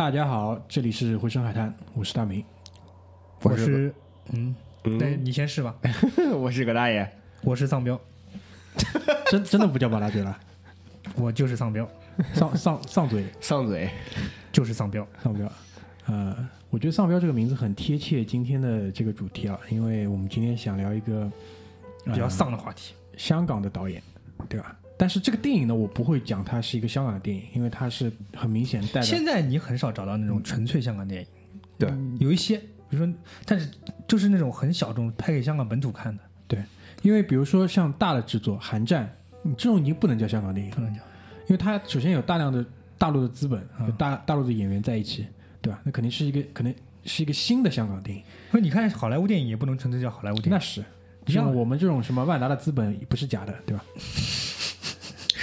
大家好，这里是回声海滩，我是大明。我是嗯，嗯你先试吧。我是葛大爷，我是丧彪，真真的不叫巴拉嘴了，我就是丧彪，丧丧丧嘴丧嘴，就是丧彪。丧彪。呃，我觉得丧彪这个名字很贴切今天的这个主题啊，因为我们今天想聊一个比较丧的话题。香港的导演，对吧？但是这个电影呢，我不会讲它是一个香港的电影，因为它是很明显带着现在你很少找到那种纯粹香港电影，对，有一些，比如说，但是就是那种很小众，拍给香港本土看的，对因为比如说像大的制作《寒战》，你这种已经不能叫香港电影，不能叫。因为它首先有大量的大陆的资本，大大陆的演员在一起，对吧？那肯定是一个可能是一个新的香港电影，所以你看好莱坞电影也不能纯粹叫好莱坞电影，那是。一样像我们这种什么万达的资本不是假的，对吧？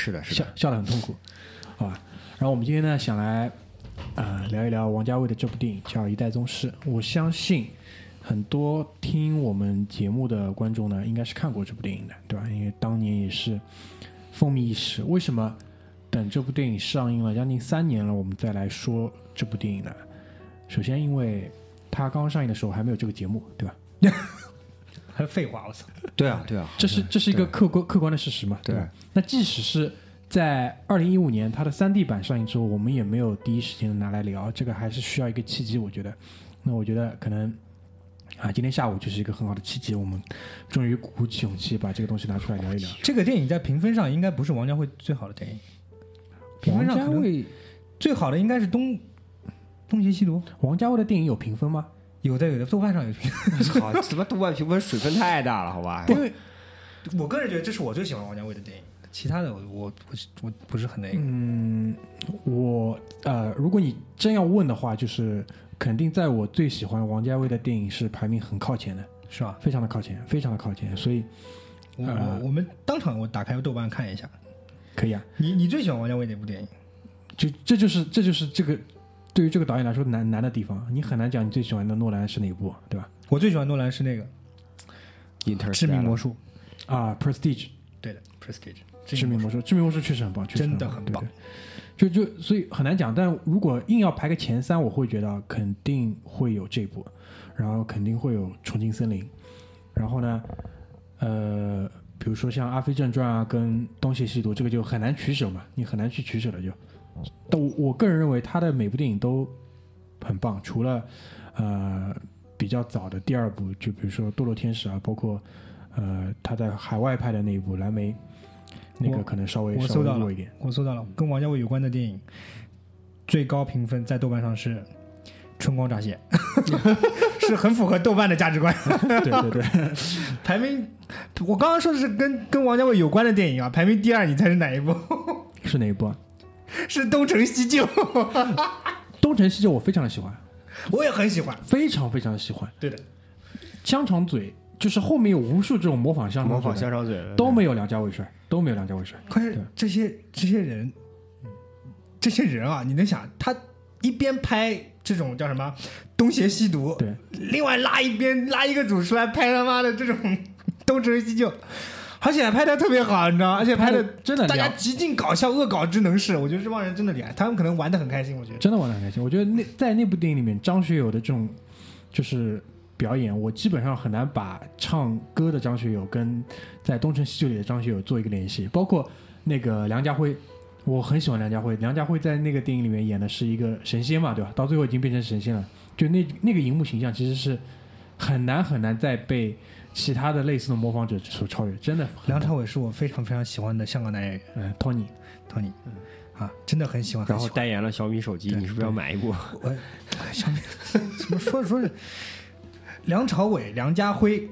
是的，是的，笑笑得很痛苦，好吧？然后我们今天呢，想来呃聊一聊王家卫的这部电影叫《一代宗师》。我相信很多听我们节目的观众呢，应该是看过这部电影的，对吧？因为当年也是风靡一时。为什么等这部电影上映了将近三年了，我们再来说这部电影呢？首先，因为它刚上映的时候还没有这个节目，对吧？还 废话，我操！对啊，对啊，这是这是一个客观客观的事实嘛？对吧？那即使是在二零一五年它的三 D 版上映之后，我们也没有第一时间拿来聊，这个还是需要一个契机，我觉得。那我觉得可能啊，今天下午就是一个很好的契机，我们终于鼓起勇气把这个东西拿出来聊一聊。这个电影在评分上应该不是王家卫最好的电影，评王分上可能家卫，最好的应该是东东邪西毒，王家卫的电影有评分吗？有的有的，豆瓣上有评。操，怎么豆瓣评分水分太大了，好吧？因为我个人觉得这是我最喜欢王家卫的电影，其他的我我我我不是很那个。嗯，我呃，如果你真要问的话，就是肯定在我最喜欢王家卫的电影是排名很靠前的，是吧？非常的靠前，非常的靠前，所以我呃我我们当场我打开豆瓣看一下，可以啊。你你最喜欢王家卫哪部电影？就这就是这就是这个对于这个导演来说难难的地方，你很难讲你最喜欢的诺兰是哪一部，对吧？我最喜欢诺兰是那个《致命魔术》。啊《Prestige》对的，《Prestige》致命魔术，致命魔术确实很棒，确实真的很很棒。对对就就所以很难讲，但如果硬要排个前三，我会觉得肯定会有这部，然后肯定会有《重庆森林》，然后呢，呃，比如说像《阿飞正传》啊，跟《东邪西毒》，这个就很难取舍嘛，你很难去取舍了就。但我我个人认为他的每部电影都很棒，除了呃比较早的第二部，就比如说《堕落天使》啊，包括呃他在海外拍的那一部《蓝莓》，那个可能稍微稍我搜到了一点。我搜到了，跟王家卫有关的电影，最高评分在豆瓣上是《春光乍泄》，是很符合豆瓣的价值观。对对对，排名，我刚刚说的是跟跟王家卫有关的电影啊，排名第二，你猜是哪一部？是哪一部啊？是《东成西就 》，东成西就我非常的喜欢，我也很喜欢。非常非常的喜欢。对的，香肠嘴就是后面有无数这种模仿香肠模仿香肠嘴都没有梁家伟帅，都没有梁家伟帅。可是这些这些人，这些人啊，你能想他一边拍这种叫什么东邪西毒，对，另外拉一边拉一个组出来拍他妈的这种东成西就，而且还拍的特别好，你知道吗？而且拍的真的大家极尽搞笑、恶搞之能事，我觉得这帮人真的厉害，他们可能玩的很开心，我觉得。真的玩的很开心。我觉得那在那部电影里面，张学友的这种就是表演，我基本上很难把唱歌的张学友跟在《东成西就》里的张学友做一个联系。包括那个梁家辉，我很喜欢梁家辉。梁家辉在那个电影里面演的是一个神仙嘛，对吧？到最后已经变成神仙了，就那那个荧幕形象其实是很难很难再被其他的类似的模仿者所超越，真的。梁朝伟是我非常非常喜欢的香港男演员嗯，Tony，，Tony，啊，真的很喜欢。然后代言了小米手机，你是不是要买一部？我 小米 怎么说着说着，梁朝伟、梁家辉，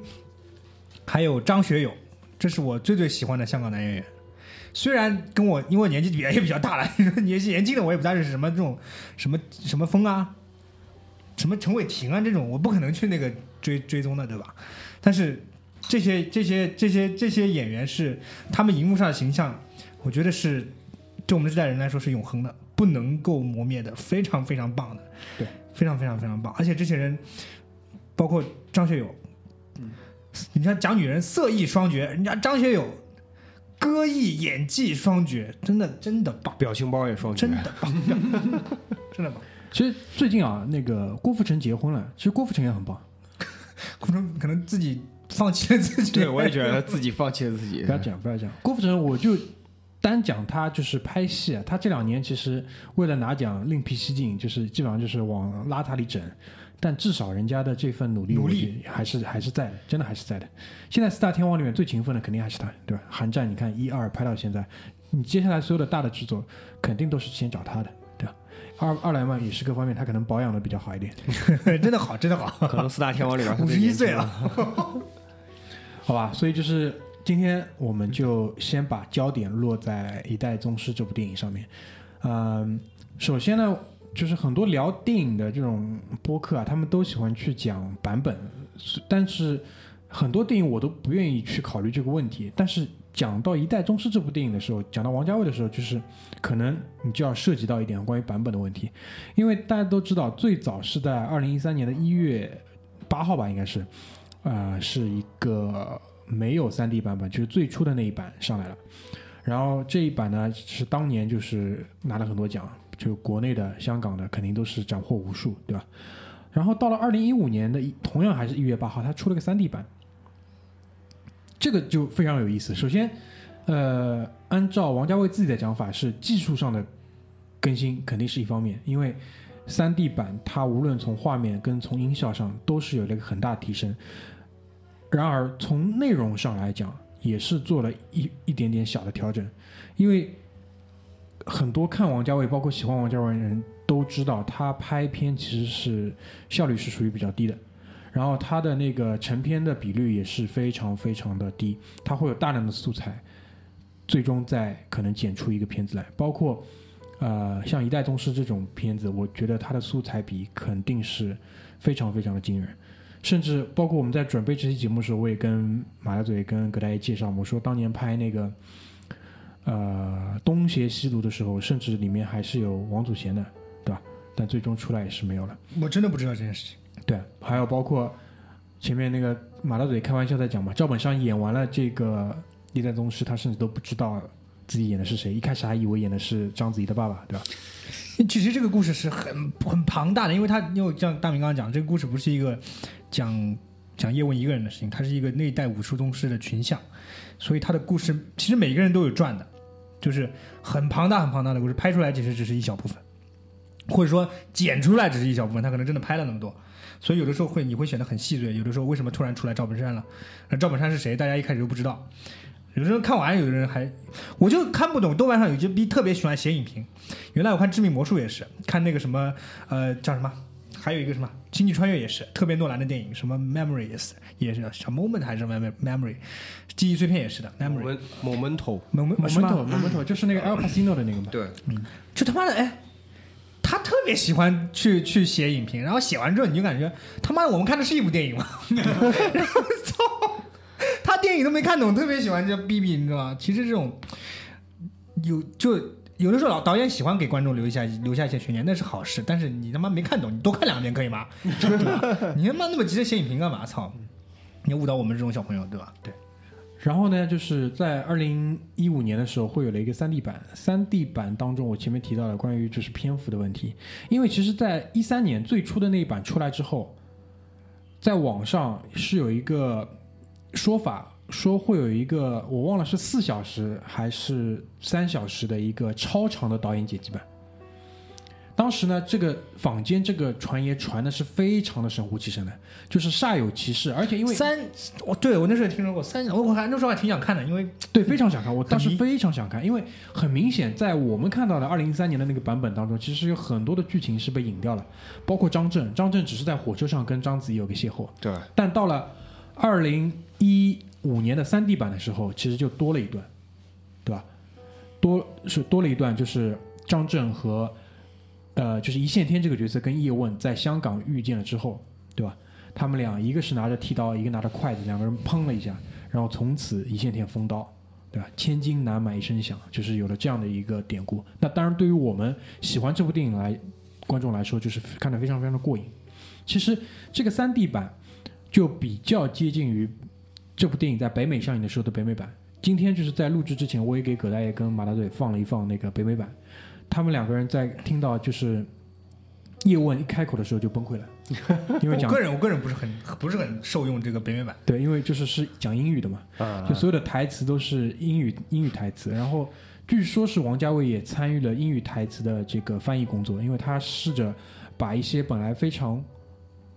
还有张学友，这是我最最喜欢的香港男演员。虽然跟我因为我年纪比也比较大了，年纪年轻的我也不大认识什么这种什么什么风啊，什么陈伟霆啊这种，我不可能去那个追追踪的，对吧？但是这些这些这些这些演员是他们荧幕上的形象，我觉得是对我们这代人来说是永恒的，不能够磨灭的，非常非常棒的，对，非常非常非常棒。而且这些人，包括张学友，嗯，你看讲女人色艺双绝，人家张学友歌艺演技双绝，真的真的棒，表情包也双绝。真的棒，真的棒。其实最近啊，那个郭富城结婚了，其实郭富城也很棒，可能可能自己放弃了自己。对，我也觉得自己放弃了自己不。要讲，不要讲。郭富城，我就单讲他就是拍戏啊，他这两年其实为了拿奖另辟蹊径，就是基本上就是往邋遢里整。但至少人家的这份努力，努力还是还是在的，真的还是在的。现在四大天王里面最勤奋的肯定还是他，对吧？韩战你看一二拍到现在，你接下来所有的大的制作肯定都是先找他的？二二来嘛也是各方面，他可能保养的比较好一点，真的好，真的好。可能四大天王里边，他五十一岁了，，好吧？所以就是今天我们就先把焦点落在《一代宗师》这部电影上面。嗯，首先呢，就是很多聊电影的这种播客啊，他们都喜欢去讲版本，但是很多电影我都不愿意去考虑这个问题。但是讲到《一代宗师》这部电影的时候，讲到王家卫的时候，就是可能你就要涉及到一点关于版本的问题，因为大家都知道，最早是在二零一三年的一月八号吧，应该是，呃，是一个没有 3D 版本，就是最初的那一版上来了。然后这一版呢，是当年就是拿了很多奖，就国内的、香港的肯定都是斩获无数，对吧？然后到了二零一五年的，同样还是一月八号，它出了个 3D 版，这个就非常有意思。首先，呃，按照王家卫自己的讲法，是技术上的更新肯定是一方面，因为 3D 版它无论从画面跟从音效上都是有了一个很大提升。然而从内容上来讲，也是做了一一点点小的调整，因为很多看王家卫，包括喜欢王家卫的人都知道，他拍片其实是效率是属于比较低的。然后他的那个成片的比率也是非常非常的低，他会有大量的素材，最终再可能剪出一个片子来。包括呃像《一代宗师》这种片子，我觉得它的素材比肯定是非常非常的惊人。甚至包括我们在准备这期节目的时候，我也跟马大嘴跟葛大爷介绍，我说当年拍那个呃东邪西毒的时候，甚至里面还是有王祖贤的，对吧？但最终出来也是没有了。我真的不知道这件事情。对，还有包括前面那个马大嘴开玩笑在讲嘛，赵本山演完了这个《一代宗师》，他甚至都不知道自己演的是谁，一开始还以为演的是章子怡的爸爸，对吧？其实这个故事是很很庞大的，因为他因为像大明刚刚讲，这个故事不是一个讲讲叶问一个人的事情，他是一个那一代武术宗师的群像，所以他的故事其实每个人都有传的，就是很庞大很庞大的故事，拍出来其实只是一小部分，或者说剪出来只是一小部分，他可能真的拍了那么多。所以有的时候会你会显得很细碎，有的时候为什么突然出来赵本山了？那赵本山是谁？大家一开始都不知道。有的人看完，有的人还，我就看不懂。豆瓣上有些逼特别喜欢写影评，原来我看《致命魔术》也是，看那个什么呃叫什么，还有一个什么《星际穿越》也是特别诺兰的电影，什么 Memory 也是也是小 Moment 还是 Mem- Memory，记忆碎片也是的 Memory。Momento，Moment 是吗 Momento Momento 就是那个 El Casino 的那个嘛，对，就他妈的哎，他特别喜欢去去写影评，然后写完之后你就感觉他妈的我们看的是一部电影吗？然后操，他电影都没看懂，特别喜欢这逼逼，你知道吗？其实这种有就有的时候老导演喜欢给观众留一下留下一些悬念，那是好事。但是你他妈没看懂，你多看两遍可以吗？你他妈那么急着写影评干嘛？操！你误导我们这种小朋友，对吧？对。然后呢，就是在二零一五年的时候，会有了一个三 D 版。三 D 版当中，我前面提到了关于就是篇幅的问题，因为其实，在一三年最初的那一版出来之后，在网上是有一个说法，说会有一个我忘了是四小时还是三小时的一个超长的导演剪辑版。当时呢，这个坊间这个传言传的是非常的神乎其神的，就是煞有其事，而且因为三，我对我那时候也听说过三，我我还那时候还挺想看的，因为对，非常想看，我当时非常想看，因为很明显，在我们看到的二零一三年的那个版本当中，其实有很多的剧情是被隐掉了，包括张震，张震只是在火车上跟章子怡有个邂逅，对，但到了二零一五年的三 D 版的时候，其实就多了一段，对吧？多是多了一段，就是张震和呃，就是一线天这个角色跟叶问在香港遇见了之后，对吧？他们俩一个是拿着剃刀，一个拿着筷子，两个人砰了一下，然后从此一线天封刀，对吧？千金难买一声响，就是有了这样的一个典故。那当然，对于我们喜欢这部电影来观众来说，就是看得非常非常的过瘾。其实这个三 D 版就比较接近于这部电影在北美上映的时候的北美版。今天就是在录制之前，我也给葛大爷跟马大嘴放了一放那个北美版，他们两个人在听到就是叶问一开口的时候就崩溃了，因为讲我个人我个人不是很不是很受用这个北美版，对，因为就是是讲英语的嘛，啊。就所有的台词都是英语英语台词，然后据说是王家卫也参与了英语台词的这个翻译工作，因为他试着把一些本来非常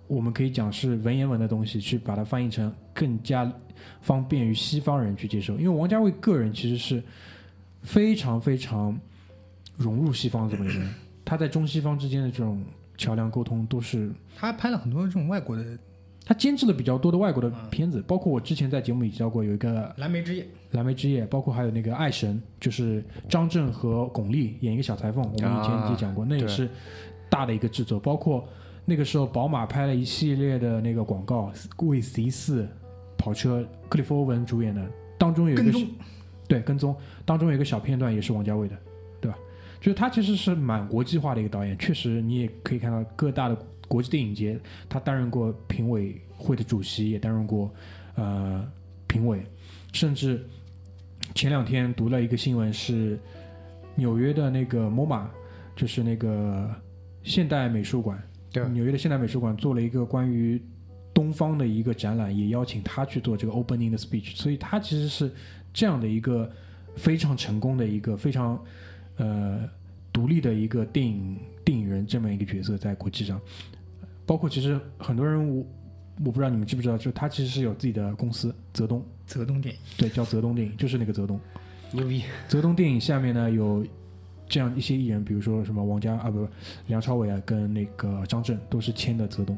我们可以讲是文言文的东西，去把它翻译成更加方便于西方人去接受。因为王家卫个人其实是非常非常融入西方的这么一个人，他在中西方之间的这种桥梁沟通都是他拍了很多这种外国的《他监制了比较多的外国的片子，包括我之前在节目里提到过有一个蓝莓之夜》，《蓝莓之夜》，包括还有那个《爱神》，就是张震和巩俐演一个小裁缝，我们以前也讲过，那也是大的一个制作。包括那个时候宝马拍了一系列的那个广告，为 C 四跑车，克里夫·欧文主演的，当中有一个跟踪。对跟踪，当中有一个小片段也是王家卫的？就是他其实是蛮国际化的一个导演，确实你也可以看到各大的国际电影节，他担任过评委会的主席，也担任过呃评委，甚至前两天读了一个新闻是纽约的那个 MoMA，就是那个现代美术馆，对。纽约的现代美术馆做了一个关于东方的一个展览，也邀请他去做这个 opening 的 speech，所以他其实是这样的一个非常成功的一个非常呃独立的一个电影电影人这么一个角色在国际上，包括其实很多人我我不知道你们知不知道，就他其实是有自己的公司泽东，泽东电影，对，叫泽东电影，就是那个泽东。牛逼，泽东电影下面呢有这样一些艺人，比如说什么王家啊不不梁朝伟啊跟那个张震都是签的泽东，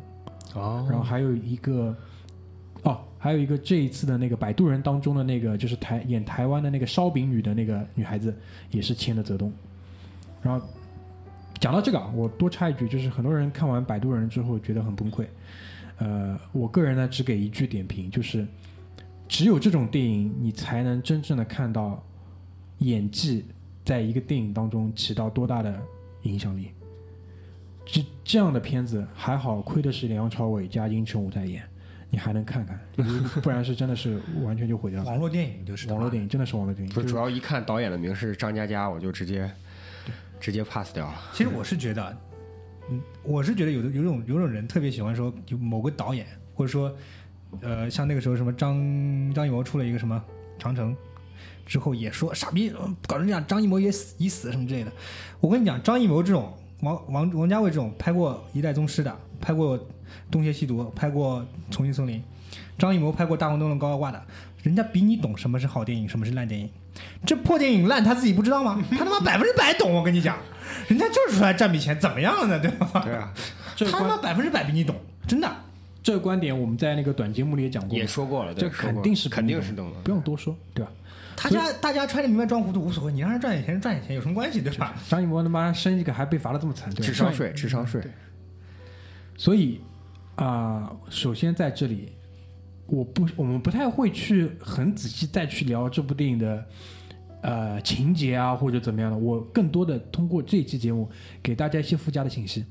哦。然后还有一个哦还有一个这一次的那个摆渡人当中的那个就是台演台湾的那个烧饼女的那个女孩子也是签的泽东，然后讲到这个啊，我多插一句，就是很多人看完摆渡人之后觉得很崩溃，呃，我个人呢只给一句点评，就是只有这种电影你才能真正的看到演技在一个电影当中起到多大的影响力。这这样的片子还好，亏的是梁朝伟加殷晨武在演，你还能看看，不然是真的是完全就毁掉了。网络电影就是网络电影真的是网络电影，不主要一看导演的名是张嘉佳，我就直接直接 pass 掉了。其实我是觉得，嗯，我是觉得有的有种有种人特别喜欢说，有某个导演，或者说，呃，像那个时候什么张张艺谋出了一个什么长城，之后也说傻逼呃搞成这样，张艺谋也死已死什么之类的。我跟你讲，张艺谋这种王王王家卫这种拍过《一代宗师》的，拍过《东邪西毒》，拍过《重庆森林》，张艺谋拍过《大红灯笼高高挂》的，人家比你懂什么是好电影，什么是烂电影。这破电影烂，他自己不知道吗？他他妈百分之百懂，我跟你讲，人家就是出来占笔钱，怎么样了呢？对吧？对啊，他他妈百分之百比你懂，真的。这个观点我们在那个短节目里也讲过也，说过了，对这肯定是肯定是懂懂的。不用多说，对吧？他家大家揣着明白装糊涂无所谓，你让人赚点钱赚点钱有什么关系，对吧？张艺谋他妈生一个还被罚的这么惨，对？智商税，智商税，所以啊、首先在这里，我不，我们不太会去很仔细再去聊这部电影的呃情节啊或者怎么样的。我更多的通过这一期节目给大家一些附加的信息，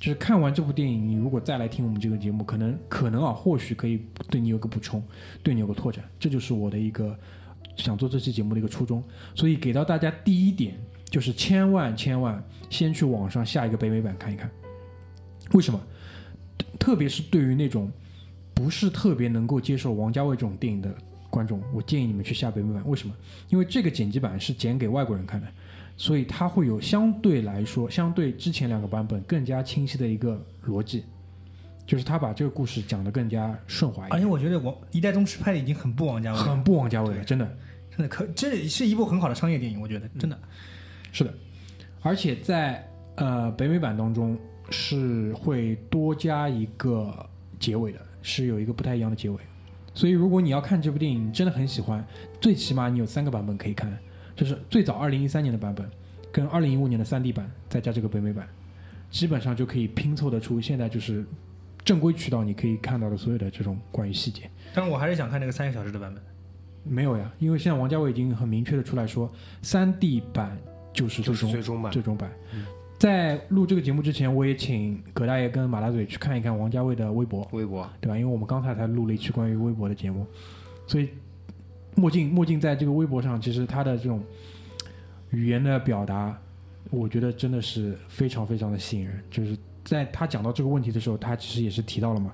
就是看完这部电影，你如果再来听我们这个节目，可能可能啊，或许可以对你有个补充，对你有个拓展。这就是我的一个想做这期节目的一个初衷。所以给到大家第一点就是千万千万先去网上下一个北美版看一看。为什么？特别是对于那种不是特别能够接受王家卫这种电影的观众，我建议你们去下北美版。为什么？因为这个剪辑版是剪给外国人看的，所以它会有相对来说，相对之前两个版本更加清晰的一个逻辑，就是他把这个故事讲得更加顺滑一点，而且我觉得王一代宗师拍的已经很不王家卫了，很不王家卫了，真的。真的可这是一部很好的商业电影，我觉得真的。是的，而且在呃北美版当中是会多加一个结尾的，是有一个不太一样的结尾。所以如果你要看这部电影，真的很喜欢，最起码你有三个版本可以看，就是最早二零一三年的版本，跟二零一五年的三 D 版，再加这个北美版，基本上就可以拼凑得出现在就是正规渠道你可以看到的所有的这种关于细节。但是我还是想看那个三个小时的版本。没有呀，因为现在王家卫已经很明确的出来说，三 D 版就是最就是终最终版。最终版。在录这个节目之前，我也请葛大爷跟马大嘴去看一看王家卫的微博，微博对吧？因为我们刚才才录了一期关于微博的节目，所以墨镜墨镜在这个微博上，其实他的这种语言的表达，我觉得真的是非常非常的吸引人。就是在他讲到这个问题的时候，他其实也是提到了嘛，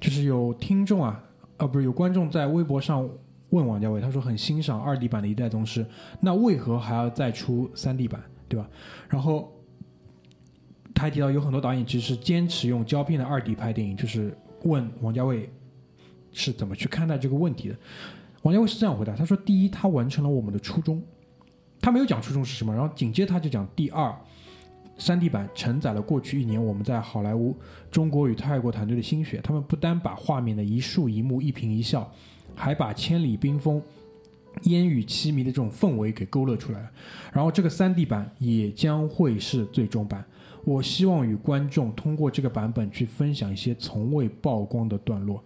就是有听众啊，啊，不是有观众在微博上问王家卫，他说很欣赏二 D 版的《一代宗师》，那为何还要再出三 D 版，对吧？然后他还提到有很多导演其实是坚持用胶片的二 D 拍电影，就是问王家卫是怎么去看待这个问题的。王家卫是这样回答，他说：第一，他完成了我们的初衷，他没有讲初衷是什么，然后紧接他就讲第二。三 D 版承载了过去一年我们在好莱坞、中国与泰国团队的心血。他们不单把画面的一树一木、一颦一笑，还把千里冰封、烟雨凄迷的这种氛围给勾勒出来了。然后这个三 D 版也将会是最终版。我希望与观众通过这个版本去分享一些从未曝光的段落。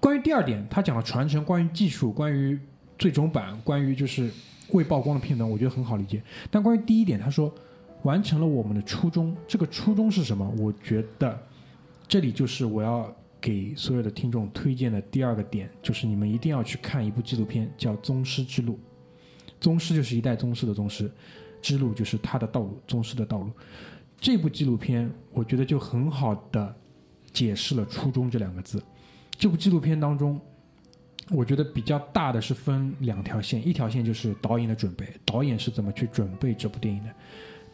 关于第二点，他讲了传承，关于技术，关于最终版，关于就是未曝光的片段，我觉得很好理解。但关于第一点，他说。完成了我们的初衷，这个初衷是什么？我觉得这里就是我要给所有的听众推荐的第二个点，就是你们一定要去看一部纪录片，叫《宗师之路》。宗师就是一代宗师的宗师，之路就是他的道路，宗师的道路。这部纪录片我觉得就很好的解释了“初衷”这两个字。这部纪录片当中，我觉得比较大的是分两条线，一条线就是导演的准备，导演是怎么去准备这部电影的。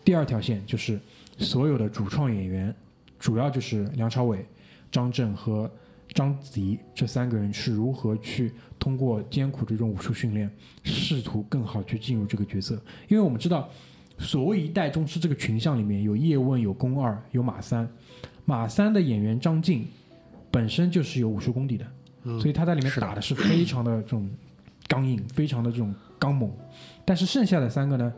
第二条线就是所有的主创演员，主要就是梁朝伟、张震和章子怡这三个人是如何去通过艰苦这种武术训练，试图更好去进入这个角色。因为我们知道，所谓一代宗师这个群像里面有叶问、有宫二、有马三。马三的演员张晋本身就是有武术功底的，所以他在里面打的是非常的这种刚硬，非常的这种刚猛。但是剩下的三个呢？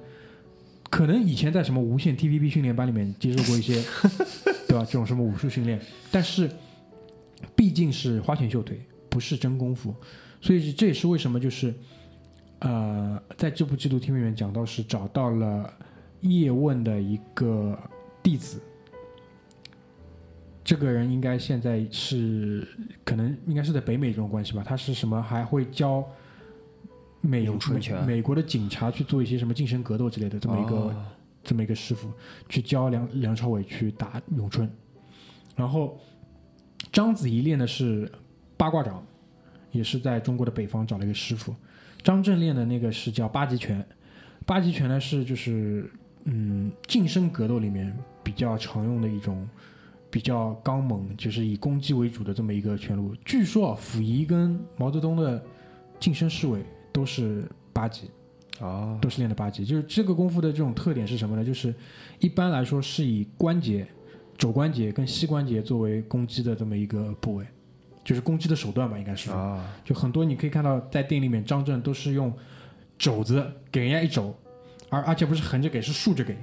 可能以前在什么无线 TVB 训练班里面接受过一些，对吧？这种什么武术训练，但是毕竟是花拳绣腿，不是真功夫，所以这也是为什么就是呃，在这部纪录片里面讲到是找到了叶问的一个弟子，这个人应该现在是可能应该是在北美这种关系吧，他是什么还会教。美美国的警察去做一些什么近身格斗之类的，这么一个这么一个师傅去教梁梁朝伟去打咏春，然后章子怡练的是八卦掌，也是在中国的北方找了一个师傅。张震练的那个是叫八极拳，八极拳呢是就是嗯近身格斗里面比较常用的一种比较刚猛，就是以攻击为主的这么一个拳路。据说啊，溥仪跟毛泽东的近身侍卫。都是八级，哦，都是练的八级。就是这个功夫的这种特点是什么呢？就是一般来说是以关节、肘关节跟膝关节作为攻击的这么一个部位，就是攻击的手段吧，应该是。啊，就很多你可以看到在电影里面，张震都是用肘子给人家一肘，而而且不是横着给，是竖着给，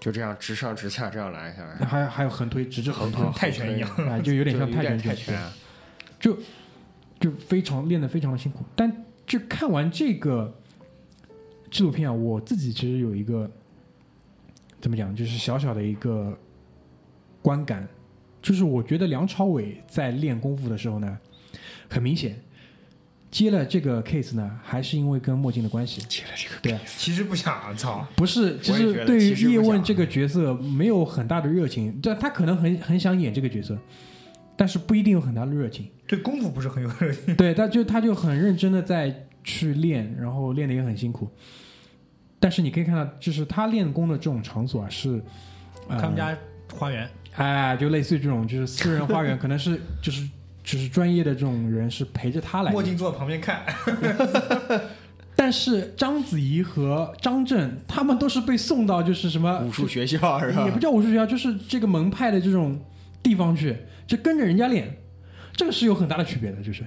就这样直上直下这样来下来。还有还有横推，直着横推，泰拳一样，啊，就有点像泰拳泰拳，就就非常练得非常的辛苦，但。就看完这个纪录片啊，我自己其实有一个怎么讲，就是小小的一个观感，就是我觉得梁朝伟在练功夫的时候呢，很明显接了这个 case 呢，还是因为跟墨镜的关系接了这个，对，其实不想，操，不是，其实对于叶问这个角色没有很大的热情，但，他可能很很想演这个角色。但是不一定有很大的热情，对功夫不是很有热情。对，他就他就很认真的在去练，然后练的也很辛苦。但是你可以看到，就是他练功的这种场所啊，是他们家花园，哎，就类似于这种，就是私人花园，可能是就是就是专业的这种人是陪着他来。墨镜坐在旁边看。但是章子怡和张震他们都是被送到就是什么武术学校是吧？也不叫武术学校，就是这个门派的这种地方去。就跟着人家练，这个是有很大的区别的，就是，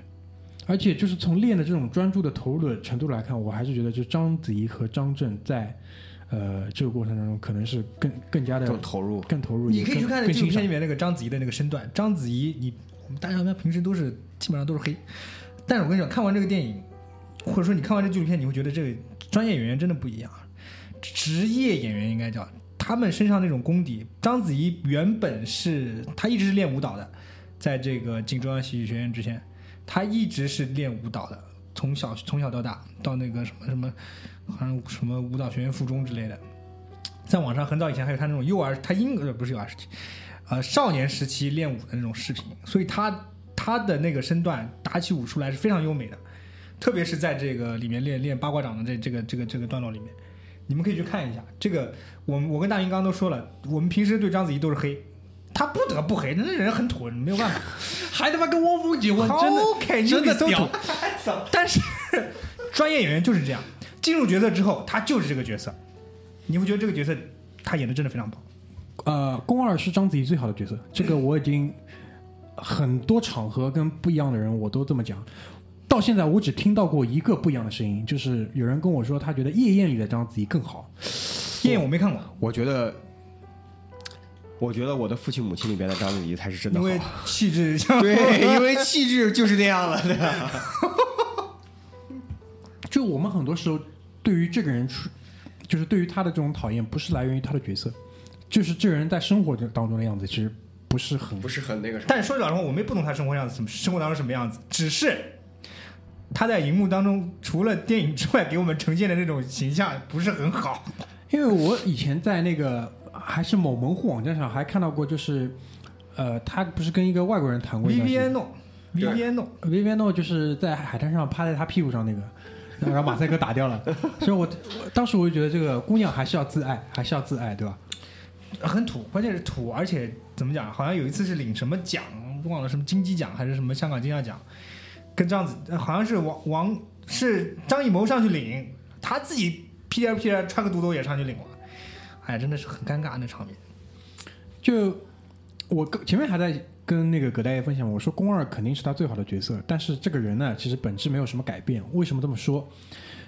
而且就是从练的这种专注的投入的程度来看，我还是觉得就章子怡和张震在，呃，这个过程当中可能是更更加的更投入，更投入。你可以去看纪录片里面那个章子怡的那个身段，章子怡，你我们大家平时都是基本上都是黑，但是我跟你讲，看完这个电影，或者说你看完这纪录片，你会觉得这个专业演员真的不一样，职业演员应该叫。他们身上那种功底，章子怡原本是她一直是练舞蹈的，在这个进中央戏剧学院之前，她一直是练舞蹈的，从小从小到大到那个什么什么，好像什么舞蹈学院附中之类的，在网上很早以前还有他那种幼儿，他婴儿不是幼儿时期，呃少年时期练武的那种视频，所以他他的那个身段打起武出来是非常优美的，特别是在这个里面练练八卦掌的这这个这个这个段落里面，你们可以去看一下。这个我我跟大云刚刚都说了，我们平时对章子怡都是黑，他不得不黑，那人很土，没有办法。还他妈跟汪峰结婚，真的 OK，真的屌屌。但是专业演员就是这样，进入角色之后，他就是这个角色，你会觉得这个角色他演的真的非常棒。呃，宫二是章子怡最好的角色，这个我已经很多场合跟不一样的人我都这么讲。到现在我只听到过一个不一样的声音，就是有人跟我说他觉得《夜宴》里的章子怡更好。夜宴我没看过，我觉得，我觉得我的父亲母亲里边的章子怡才是真的好。因为气质像 对，因为气质就是那样了的。就我们很多时候对于这个人出，就是对于他的这种讨厌，不是来源于他的角色，就是这个人在生活当中的样子，其实不是很不是很那个什么。但说句老实话，我们也不懂他生活样子，什么生活当中什么样子，只是他在荧幕当中除了电影之外给我们呈现的那种形象不是很好。因为我以前在那个还是某门户网站上还看到过，就是呃，他不是跟一个外国人谈过一段时间 Viviano Viviano，Viviano 就是在海滩上趴在他屁股上那个，然后马赛克打掉了，所以我我当时我就觉得这个姑娘还是要自爱，还是要自爱，对吧？很土，关键是土，而且怎么讲？好像有一次是领什么奖，忘了什么金鸡奖还是什么香港金像奖，跟这样子呃好像是王王是张艺谋上去领，他自己屁颠屁颠穿个肚兜也上去领了，哎，真的是很尴尬那场面。就我跟前面还在跟那个葛大爷分享，我说宫二肯定是他最好的角色，但是这个人呢，其实本质没有什么改变。为什么这么说？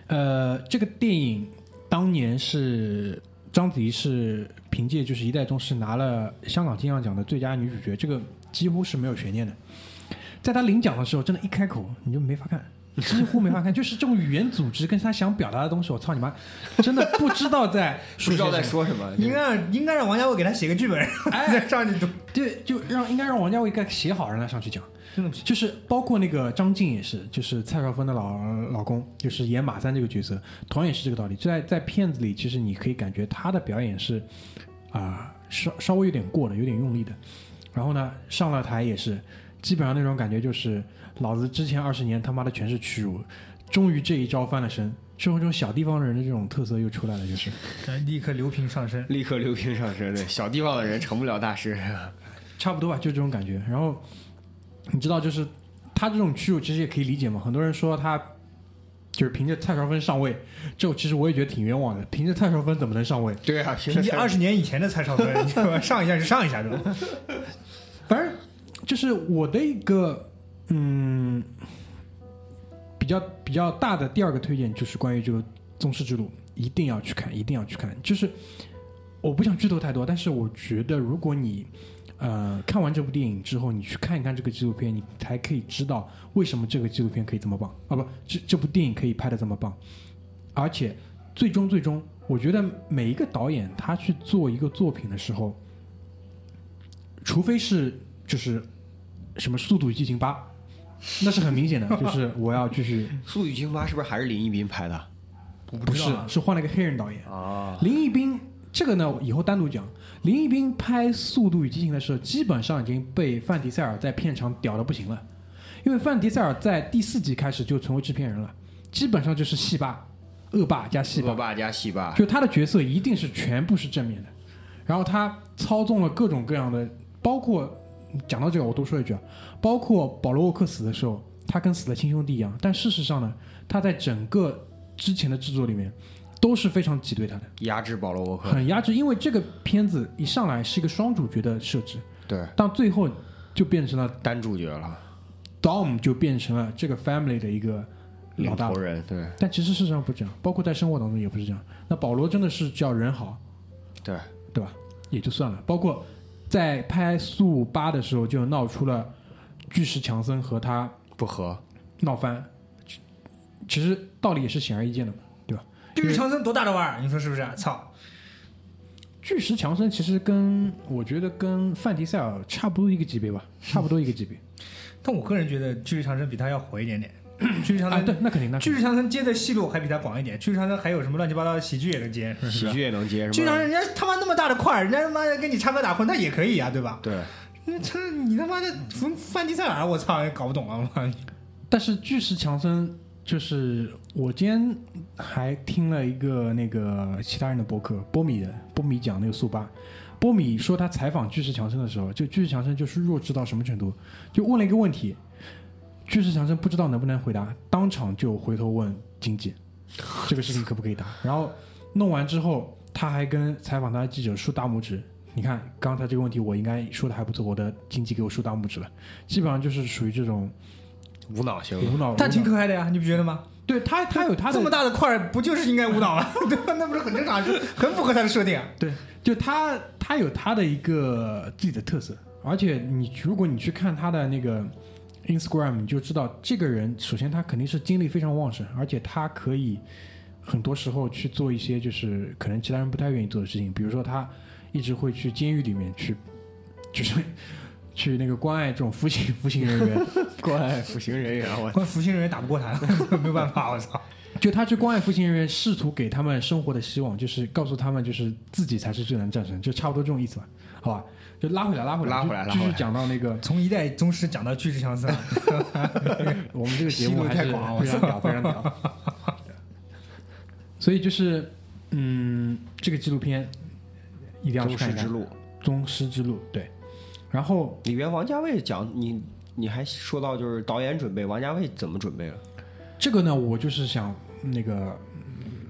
呃，这个电影当年是章子怡是凭借就是《一代宗师》拿了香港金像奖的最佳女主角，这个几乎是没有悬念的。在她领奖的时候，真的，一开口你就没法看。几乎没法看，就是这种语言组织跟他想表达的东西，我操你妈，真的不知道在 不知道在说什么。应该让应该让王家卫给他写个剧本，哎再上去读。对，就让应该让王家卫该写好，让他上去讲。真的不行。就是包括那个张晋也是，就是蔡少芬的老老公，就是演马三这个角色，同样也是这个道理。在在片子里，其实你可以感觉他的表演是啊、稍稍微有点过的，有点用力的。然后呢，上了台也是，基本上那种感觉就是，老子之前二十年他妈的全是屈辱，终于这一招翻了身。这种这种小地方人的这种特色又出来了，就是咱立刻流平上升。立刻流平上升，对，小地方的人成不了大师。差不多吧，就这种感觉。然后你知道，就是他这种屈辱其实也可以理解嘛。很多人说他就是凭着蔡少芬上位，这其实我也觉得挺冤枉的。凭着蔡少芬怎么能上位？对啊，凭借二十年以前的蔡少芬，上一下就上一下，对吧？反正就是我的一个嗯比较比较大的第二个推荐，就是关于这个《宗师之路》，一定要去看，一定要去看。就是我不想剧透太多，但是我觉得如果你呃看完这部电影之后，你去看一看这个纪录片，你才可以知道为什么这个纪录片可以这么棒啊！不，这这部电影可以拍的这么棒，而且最终最终，我觉得每一个导演他去做一个作品的时候，除非是就是什么《速度与激情八》，那是很明显的，就是我要继续，《速度与激情八》是不是还是林一斌拍的？我不是知道啊是换了一个黑人导演。啊，林一斌这个呢，以后单独讲。林一斌拍《速度与激情》的时候，基本上已经被范迪塞尔在片场屌的不行了，因为范迪塞尔在第四集开始就成为制片人了，基本上就是戏霸、恶霸加戏霸恶，霸加戏霸，就他的角色一定是全部是正面的，然后他操纵了各种各样的，包括讲到这个我多说一句啊，包括保罗沃克死的时候，他跟死了亲兄弟一样，但事实上呢，他在整个之前的制作里面都是非常挤兑他的，压制保罗沃克。很压制，因为这个片子一上来是一个双主角的设置，对，到最后就变成了单主角了，Dom 就变成了这个 family 的一个老大人，对但其实事实上不这样，包括在生活当中也不是这样。那保罗真的是叫人好，对，对吧？也就算了。包括在拍《速八》的时候，就闹出了巨石强森和他不和。闹翻，其其实道理也是显而易见的嘛，对吧？巨石强森多大的腕儿，你说是不是？操！巨石强森其实跟我觉得跟范迪塞尔差不多一个级别吧，差不多一个级别。但我个人觉得巨石强森比他要火一点点。啊，巨石强森对，那肯定，的巨石强森接的戏路还比他广一点，巨石强森还有什么乱七八糟的喜剧也能接，是是喜剧也能接，巨石强森？人家他妈那么大的块儿，人家他妈的跟你插科打诨，他也可以啊，对吧？对，那这你他妈的范范迪塞尔，我操，也搞不懂啊！我 但是巨石强森就是我今天还听了一个那个其他人的博客，波米的波米讲那个速八，波米说他采访巨石强森的时候，就巨石强森就是弱智到什么程度，就问了一个问题，巨石强森不知道能不能回答，当场就回头问经纪这个事情可不可以答，然后弄完之后，他还跟采访他的记者竖大拇指。你看，刚才这个问题我应该说的还不错，我的经纪给我竖大拇指了，基本上就是属于这种无脑型无脑。他挺可爱的呀，你不觉得吗？对他，他有他的这么大的块儿，不就是应该舞蹈吗？对吧？那不是很正常，是很符合他的设定啊。对，就他他有他的一个自己的特色，而且你如果你去看他的那个 Instagram，你就知道这个人首先他肯定是精力非常旺盛，而且他可以很多时候去做一些就是可能其他人不太愿意做的事情，比如说他一直会去监狱里面去，就是 去那个关爱这种服刑服刑人员，关爱服刑人员，我关服刑人员打不过他，没有办法，我操！就他去关爱服刑人员，试图给他们生活的希望，就是告诉他们，就是自己才是最能战胜，就差不多这种意思吧，好吧？就拉回来，拉回来，拉回来就继续讲到那个从一代宗师讲到巨石强森，我们这个节目还是太广了非常屌，非常屌。所以就是，嗯，这个纪录片一定要去看一看《宗师之路宗师之路》。对，然后里边王家卫讲你，你还说到就是导演准备，王家卫怎么准备了？这个呢，我就是想那个，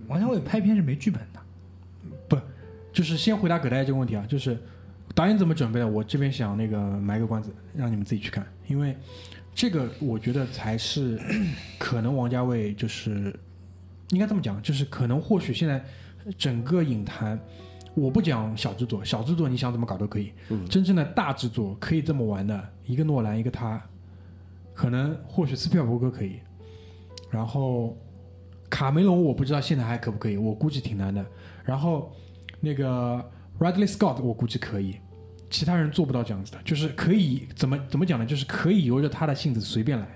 王家卫拍片是没剧本的，不就是先回答葛大爷这个问题啊，就是导演怎么准备的？我这边想那个埋个关子，让你们自己去看，因为这个我觉得才是可能王家卫就是应该这么讲，就是可能或许现在整个影坛，我不讲小制作，小制作你想怎么搞都可以，嗯。真正的大制作可以这么玩的，一个诺兰，一个他，可能或许斯皮尔伯格可以，然后卡梅隆我不知道现在还可不可以，我估计挺难的。然后那个 Ridley Scott 我估计可以，其他人做不到这样子的，就是可以怎么怎么讲呢？就是可以由着他的性子随便来，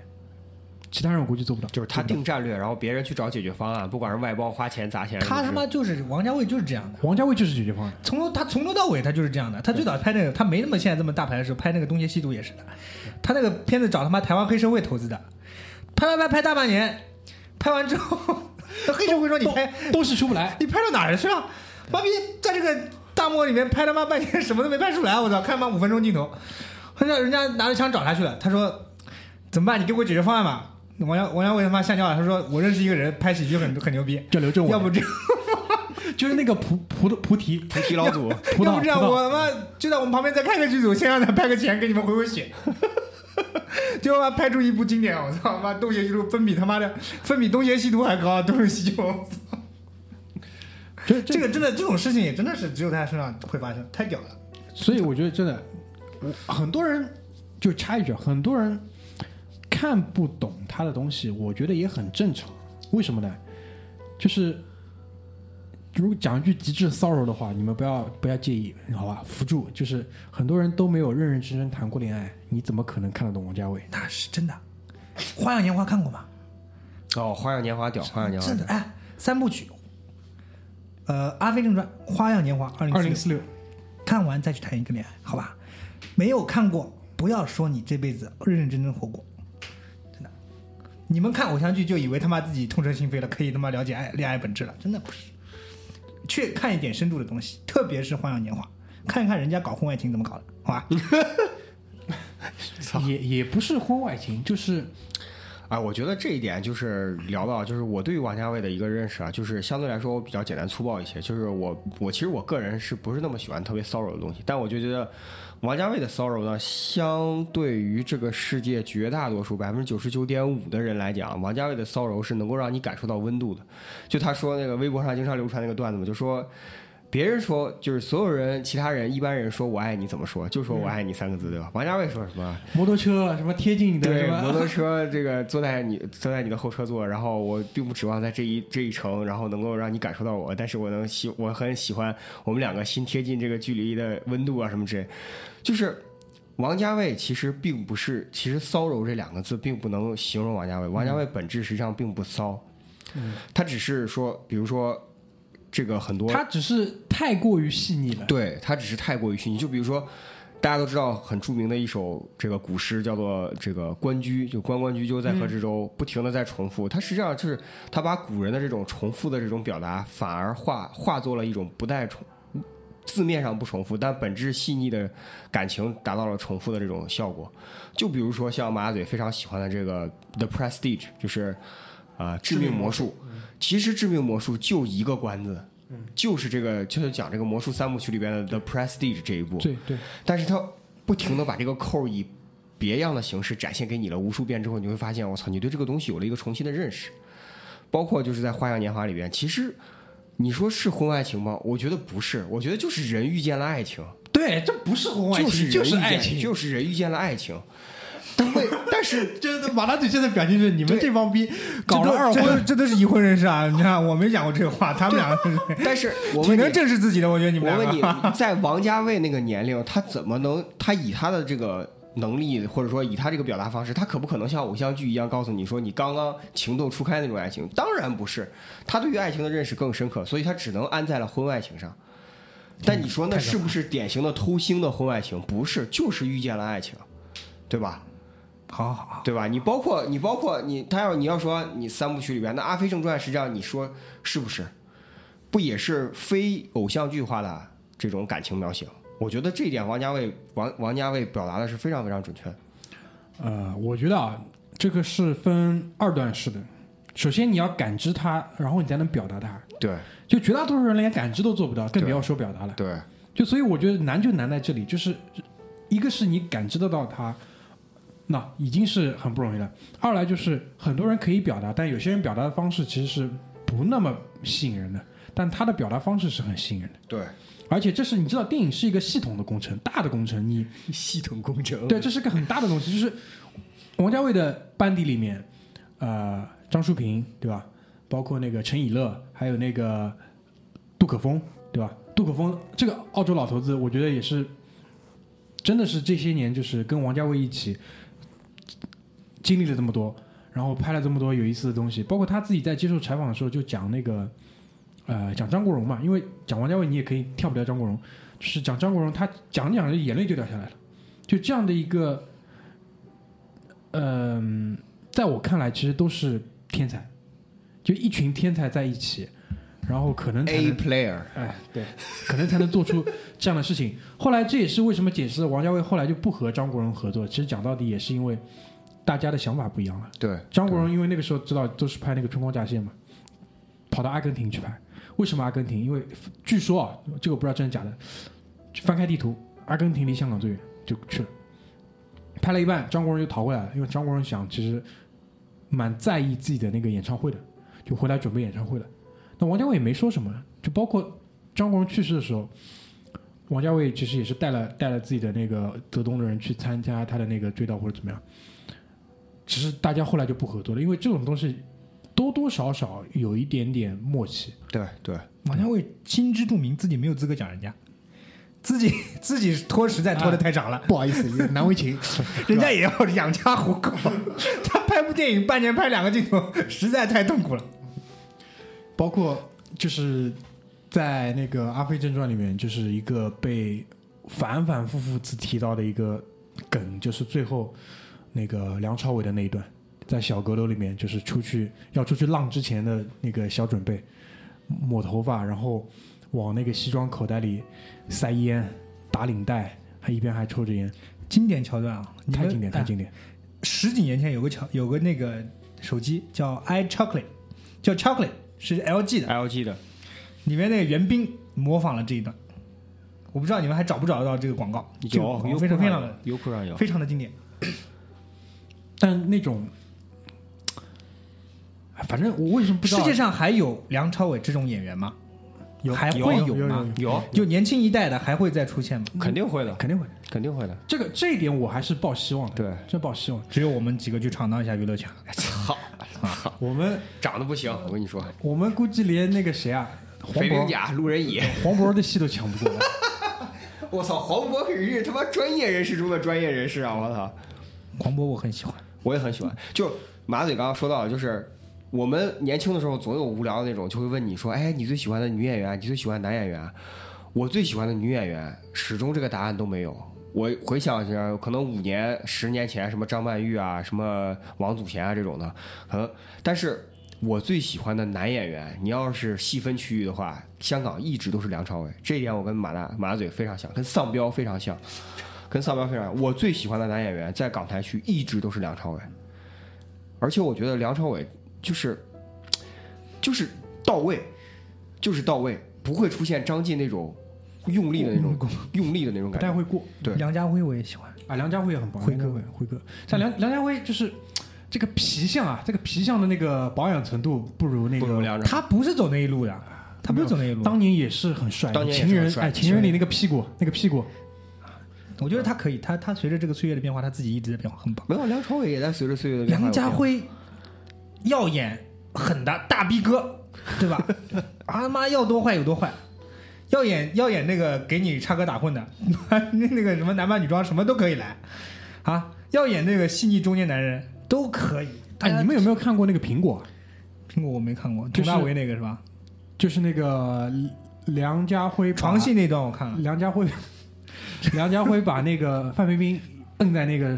其他人我估计做不到。就是他定战略，然后别人去找解决方案，不管是外包花钱砸钱，他他妈就是王家卫就是这样的。王家卫就是解决方案，从头他从头到尾他就是这样的。他最早拍那个，他没那么现在这么大牌的时候，拍那个《东邪西毒》也是的。他那个片子找他妈台湾黑社会投资的，拍拍拍拍大半年，拍完之后，那黑社会说你拍都是出不来。你拍到哪儿去了？妈逼，在这个大漠里面拍他妈半天，什么都没拍出来，我操！看他妈五分钟镜头，人家人家拿着枪找他去了，他说怎么办？你给我解决方案吧。王家王家卫他妈吓尿了，他说我认识一个人拍喜剧很很牛逼，叫刘正伟，要不这样。就是那个菩菩菩提菩提老祖，要不这样，我他妈就在我们旁边再开个剧组，先让他拍个钱，给你们回回血。结果他妈拍出一部经典，我操妈《东邪西毒》分比他妈的分比《东邪西毒》还高，《东邪西毒》这这个真的这种事情也真的是只有在他身上会发生，太屌了。所以我觉得真的，我很多人就插一句，很多人看不懂他的东西，我觉得也很正常。为什么呢？就是如果讲一句极致骚扰的话，你们不要不要介意，好吧？辅助就是很多人都没有认认真真谈过恋爱，你怎么可能看得懂王家卫？那是真的，《花样年华》看过吗？哦，《花样年华》屌，《花样年华真》的哎，三部曲，呃，《阿飞正传》《花样年华》二零二零四六，看完再去谈一个恋爱，好吧？没有看过，不要说你这辈子认认真真活过，真的。你们看偶像剧就以为他妈自己痛彻心扉了，可以他妈了解爱恋爱本质了，真的不是。去看一点深度的东西，特别是《花样年华》，看一看人家搞婚外情怎么搞的，好吧？也也不是婚外情，就是啊，我觉得这一点就是聊到，就是我对于王家卫的一个认识啊，就是相对来说我比较简单粗暴一些，就是我我其实我个人是不是那么喜欢特别骚扰的东西，但我就觉得王家卫的骚扰呢，相对于这个世界绝大多数百分之九十九点五的人来讲，王家卫的骚扰是能够让你感受到温度的。就他说那个微博上经常流传那个段子嘛，就说。别人说就是所有人，其他人一般人说我爱你怎么说？就说我爱你三个字，对吧？王家卫说什么？摩托车什么贴近你的对摩托 车这个坐在你坐在你的后车座，然后我并不指望在这一这一程，然后能够让你感受到我，但是我能喜我很喜欢我们两个心贴近这个距离的温度啊什么之类，就是王家卫其实并不是，其实“骚柔”这两个字并不能形容王家卫。王家卫本质实际上并不骚，他只是说，比如说这个很多，他只是太过于细腻了。对它只是太过于细腻。就比如说，大家都知道很著名的一首这个古诗，叫做这个《关雎》，就“关关雎鸠，在河之洲”，不停的在重复。它实际上就是他把古人的这种重复的这种表达，反而化化作了一种不带重。字面上不重复，但本质细腻的感情达到了重复的这种效果。就比如说像马嘴非常喜欢的这个《The Prestige》，就是啊，致命魔术。其实致命魔术就一个关字，就是这个就是讲这个魔术三部曲里边的《The Prestige》这一部。对对。但是他不停的把这个扣以别样的形式展现给你了无数遍之后，你会发现，我操，你对这个东西有了一个重新的认识。包括就是在《花样年华》里边，其实。你说是婚外情吗？我觉得不是，我觉得就是人遇见了爱情。对，这不是婚外情，就是爱情，就是人遇见了爱情。但为 但是，这马大嘴现在表情是你们这帮逼搞了二婚，这都是已婚人士啊！你看，我没讲过这个话，他们俩。但是，我挺能正视自己的，我觉得你们。我问你，在王家卫那个年龄，他怎么能？他以他的这个。能力，或者说以他这个表达方式，他可不可能像偶像剧一样告诉你说你刚刚情窦初开那种爱情？当然不是，他对于爱情的认识更深刻，所以他只能安在了婚外情上。但你说那是不是典型的偷腥的婚外情？不是，就是遇见了爱情，对吧？好好好，对吧？你包括你包括你，他要你要说你三部曲里边那《阿飞正传》，实际上你说是不是？不也是非偶像剧化的这种感情描写？我觉得这一点，王家卫王王家卫表达的是非常非常准确。呃，我觉得啊，这个是分二段式的。首先你要感知它，然后你才能表达它。对，就绝大多数人连感知都做不到，更不要说表达了。对，就所以我觉得难就难在这里，就是一个是你感知得到它，那已经是很不容易了。二来就是很多人可以表达，但有些人表达的方式其实是不那么吸引人的，但他的表达方式是很吸引人的。对。而且这是你知道，电影是一个系统的工程，大的工程。你系统工程，对，这是个很大的东西。就是王家卫的班底里面，呃，张淑平对吧？包括那个陈以乐，还有那个杜可风对吧？杜可风这个澳洲老头子，我觉得也是，真的是这些年就是跟王家卫一起经历了这么多，然后拍了这么多有意思的东西。包括他自己在接受采访的时候就讲那个。呃，讲张国荣嘛，因为讲王家卫你也可以跳不掉张国荣，就是讲张国荣，他讲着讲着眼泪就掉下来了，就这样的一个，嗯，在我看来其实都是天才，就一群天才在一起，然后可能 A player，哎，对，可能才能做出这样的事情。后来这也是为什么解释王家卫后来就不和张国荣合作，其实讲到底也是因为大家的想法不一样了。对，张国荣因为那个时候知道都是拍那个《春光乍泄》嘛，跑到阿根廷去拍。为什么阿根廷？因为据说啊，这个不知道真的假的。翻开地图，阿根廷离香港最远，就去了。拍了一半，张国荣就逃回来了，因为张国荣想其实蛮在意自己的那个演唱会的，就回来准备演唱会了。那王家卫也没说什么，就包括张国荣去世的时候，王家卫其实也是带了带了自己的那个泽东的人去参加他的那个追悼或者怎么样。只是大家后来就不合作了，因为这种东西。多多少少有一点点默契。对对，王家卫心知肚明，自己没有资格讲人家，自己自己拖实在拖得太长了，不好意思，难为情。人家也要养家糊口，他拍部电影半年拍两个镜头，实在太痛苦了。包括就是在那个《阿飞正传》里面，就是一个被反反复复次提到的一个梗，就是最后那个梁朝伟的那一段。在小阁楼里面，就是出去要出去浪之前的那个小准备，抹头发，然后往那个西装口袋里塞烟，打领带，还一边还抽着烟，经典桥段啊！太经典，太经典。十几年前有个桥，有个那个手机叫 i chocolate，叫 chocolate，是 LG 的，LG 的，里面那个袁冰模仿了这一段，我不知道你们还找不找得到这个广告？有，非常非常的，优酷上有，非常的经典。但那种。反正我为什么不知道？世界上还有梁朝伟这种演员吗？有还会有吗？有，就年轻一代的还会再出现吗？肯定会的，肯定会，肯定会的。这个这一点我还是抱希望的。对，真抱希望。只有我们几个去闯荡一下娱乐圈。操！我们长得不行，我跟你说。我们估计连那个谁啊，黄渤甲、路人乙、黄渤的戏都抢不过来。我操，黄渤可是他妈专业人士中的专业人士啊！我操，黄渤我很喜欢，我也很喜欢。就马嘴刚刚说到，就是我们年轻的时候总有无聊的那种，就会问你说：“哎，你最喜欢的女演员，你最喜欢男演员？”我最喜欢的女演员，始终这个答案都没有。我回想一下，可能五年、十年前，什么张曼玉啊，什么王祖贤啊这种的，可能，但是我最喜欢的男演员，你要是细分区域的话，香港一直都是梁朝伟，这一点我跟马大马大嘴非常像，跟丧彪非常像，跟丧彪非常。我最喜欢的男演员在港台区一直都是梁朝伟，而且我觉得梁朝伟就是就是到位，就是到位，不会出现张晋那种用力的那种用力的那种感觉。不太会过对梁家辉我也喜欢，啊。梁家辉也很棒，辉哥辉，哥，像梁梁家辉就是这个皮相啊，这个皮相的那个保养程度不如那个。他不是走那一路的，他不是走那一路。当年也是很帅，当年很帅情人哎，情人里那个屁股，那个屁股，我觉得他可以，他他随着这个岁月的变化，他自己一直在变化，很棒。没有梁朝伟也在随着岁月的变化梁。家辉要演狠的大逼哥，对吧？啊他妈要多坏有多坏，要演要演那个给你插科打诨的，那个什么男扮女装什么都可以来啊。要演那个细腻中年男人都可以。哎，你们有没有看过那个苹果？苹果我没看过，就是佟大为那个是吧？就是那个梁家辉床戏那段我看了，梁家辉，梁家辉把那个范冰冰摁在那个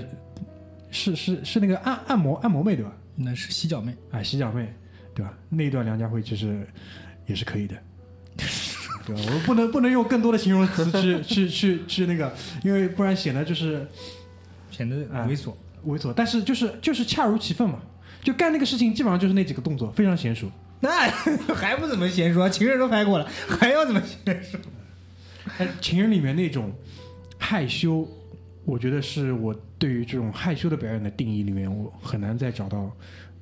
是是是那个按按摩按摩妹对吧？那是洗脚妹。啊，洗脚妹对吧？那一段梁家辉其实也是可以的。对吧？我们不能不能用更多的形容词去去去去那个，因为不然显得就是显得啊猥琐。猥琐。但是就是就是恰如其分嘛，就干那个事情基本上就是那几个动作，非常娴熟。那 还不怎么娴熟啊？情人都拍过了，还要怎么娴熟？哎，情人里面那种害羞，我觉得是我对于这种害羞的表演的定义里面，我很难再找到，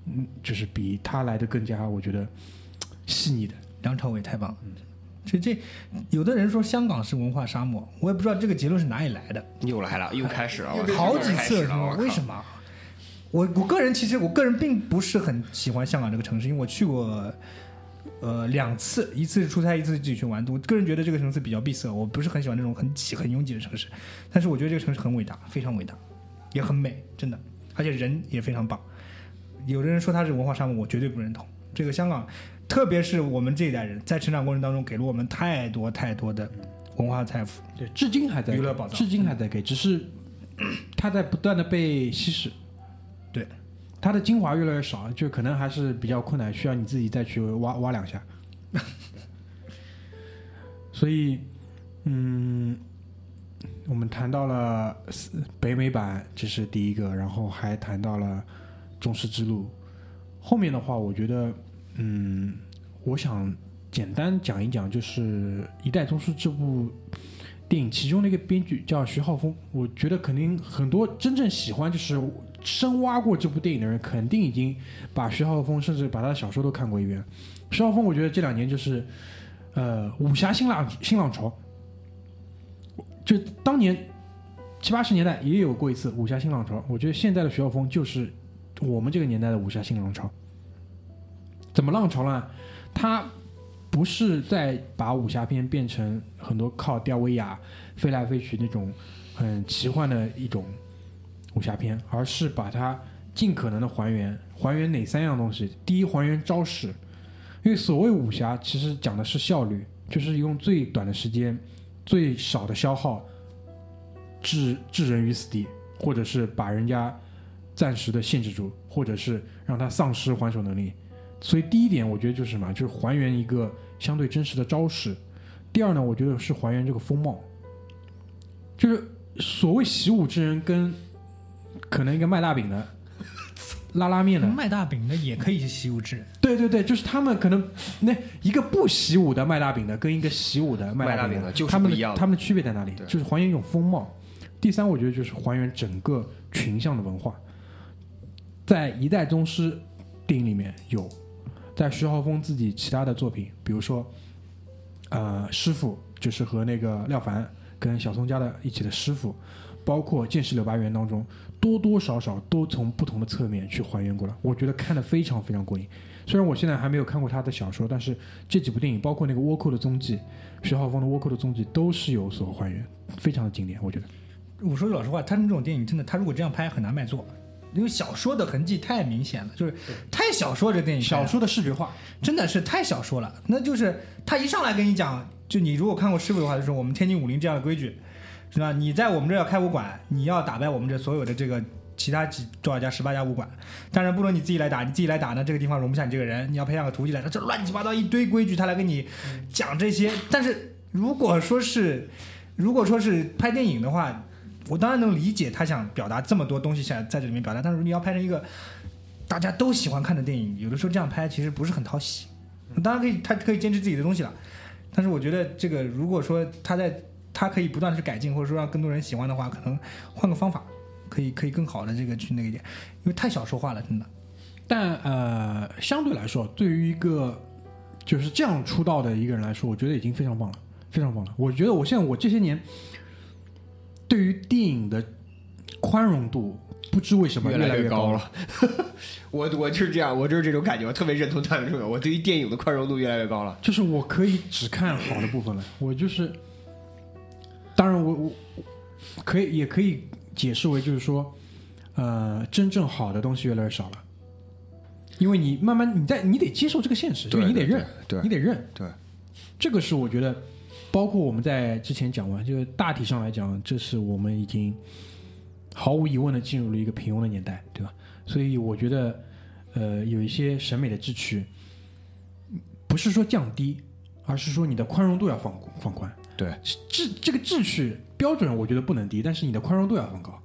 嗯，就是比他来的更加我觉得细腻的。梁朝伟太棒了。这这，有的人说香港是文化沙漠，我也不知道这个结论是哪里来的。又来了，又开始了，好几次了，说为什么？我我个人其实我个人并不是很喜欢香港这个城市，因为我去过呃两次，一次是出差，一次是自己去玩。我个人觉得这个城市比较闭塞，我不是很喜欢那种很挤、很拥挤的城市。但是我觉得这个城市很伟大，非常伟大，也很美，真的，而且人也非常棒。有的人说它是文化沙漠，我绝对不认同。这个香港，特别是我们这一代人，在成长过程当中给了我们太多太多的文化财富。对，至今还在给娱乐宝藏至今还在给，只是它在不断的被稀释。对，它的精华越来越少，就可能还是比较困难，需要你自己再去挖挖两下。所以，嗯，我们谈到了北美版，这是第一个，然后还谈到了《中世之路》。后面的话，我觉得，嗯，我想简单讲一讲，就是《一代宗师》这部电影其中的一个编剧叫徐浩峰。我觉得肯定很多真正喜欢就是深挖过这部电影的人，肯定已经把徐浩峰甚至把他的小说都看过一遍。徐浩峰，我觉得这两年就是呃武侠新浪新浪潮，就当年七八十年代也有过一次武侠新浪潮。我觉得现在的徐浩峰就是我们这个年代的武侠新浪潮。怎么浪潮呢？他不是在把武侠片变成很多靠吊威亚飞来飞去那种很奇幻的一种武侠片，而是把它尽可能的还原。还原哪三样东西？第一，还原招式，因为所谓武侠其实讲的是效率，就是用最短的时间、最少的消耗置置人于死地，或者是把人家暂时的限制住，或者是让他丧失还手能力。所以第一点，我觉得就是什么，就是还原一个相对真实的招式。第二呢，我觉得是还原这个风貌，就是所谓习武之人跟可能一个卖大饼的、拉拉面的，卖大饼的也可以是习武之人，对对对，就是他们可能那一个不习武的卖大饼的，跟一个习武的卖大饼的就是他们不一样的他们的区别在哪里？就是还原一种风貌。第三，我觉得就是还原整个群像的文化。在《一代宗师》电影里面有，在徐浩峰自己其他的作品，比如说，呃，师傅就是和那个廖凡跟小松家的一起的师傅，包括《剑士柳八元》当中，多多少少都从不同的侧面去还原过来，我觉得看得非常非常过瘾。虽然我现在还没有看过他的小说，但是这几部电影，包括那个倭寇的踪迹，徐浩峰的倭寇的踪迹，都是有所还原，非常的经典，我觉得。我说句老实话，他们这种电影真的，他如果这样拍很难卖座，因为小说的痕迹太明显了，就是太小说这电影小说的视觉化，真的是太小说了。那就是他一上来跟你讲，就你如果看过师傅的话，就是我们天津武林这样的规矩，是吧？你在我们这儿要开武馆，你要打败我们这所有的这个其他几多少家十八家武馆，当然不能你自己来打，你自己来打呢，这个地方容不下你这个人，你要培养个徒弟来，这乱七八糟一堆规矩，他来跟你讲这些。但是如果说是如果说是拍电影的话，我当然能理解他想表达这么多东西想在这里面表达，但是你要拍成一个大家都喜欢看的电影，有的时候这样拍其实不是很讨喜。当然可以，他可以坚持自己的东西了，但是我觉得这个如果说他在他可以不断的去改进，或者说让更多人喜欢的话，可能换个方法，可以可以更好的这个去那个一点，因为太小说化了，真的。但呃，相对来说，对于一个就是这样出道的一个人来说，我觉得已经非常棒了，非常棒了。我觉得我现在我这些年对于电影的宽容度，不知为什么越来越高了。我我就是这样，我就是这种感觉，我特别认同他的这种，我对于电影的宽容度越来越高了。就是我可以只看好的部分了，我就是，当然我我我可以也可以解释为就是说，呃，真正好的东西越来越少了，因为你慢慢你在你得接受这个现实，因为你得认，对你得认，对，这个是我觉得，包括我们在之前讲完，就是大体上来讲，这是我们已经毫无疑问的进入了一个平庸的年代，对吧？所以我觉得，呃，有一些审美的志趣，不是说降低，而是说你的宽容度要放放宽。对，秩这个秩序标准，我觉得不能低，但是你的宽容度要很高。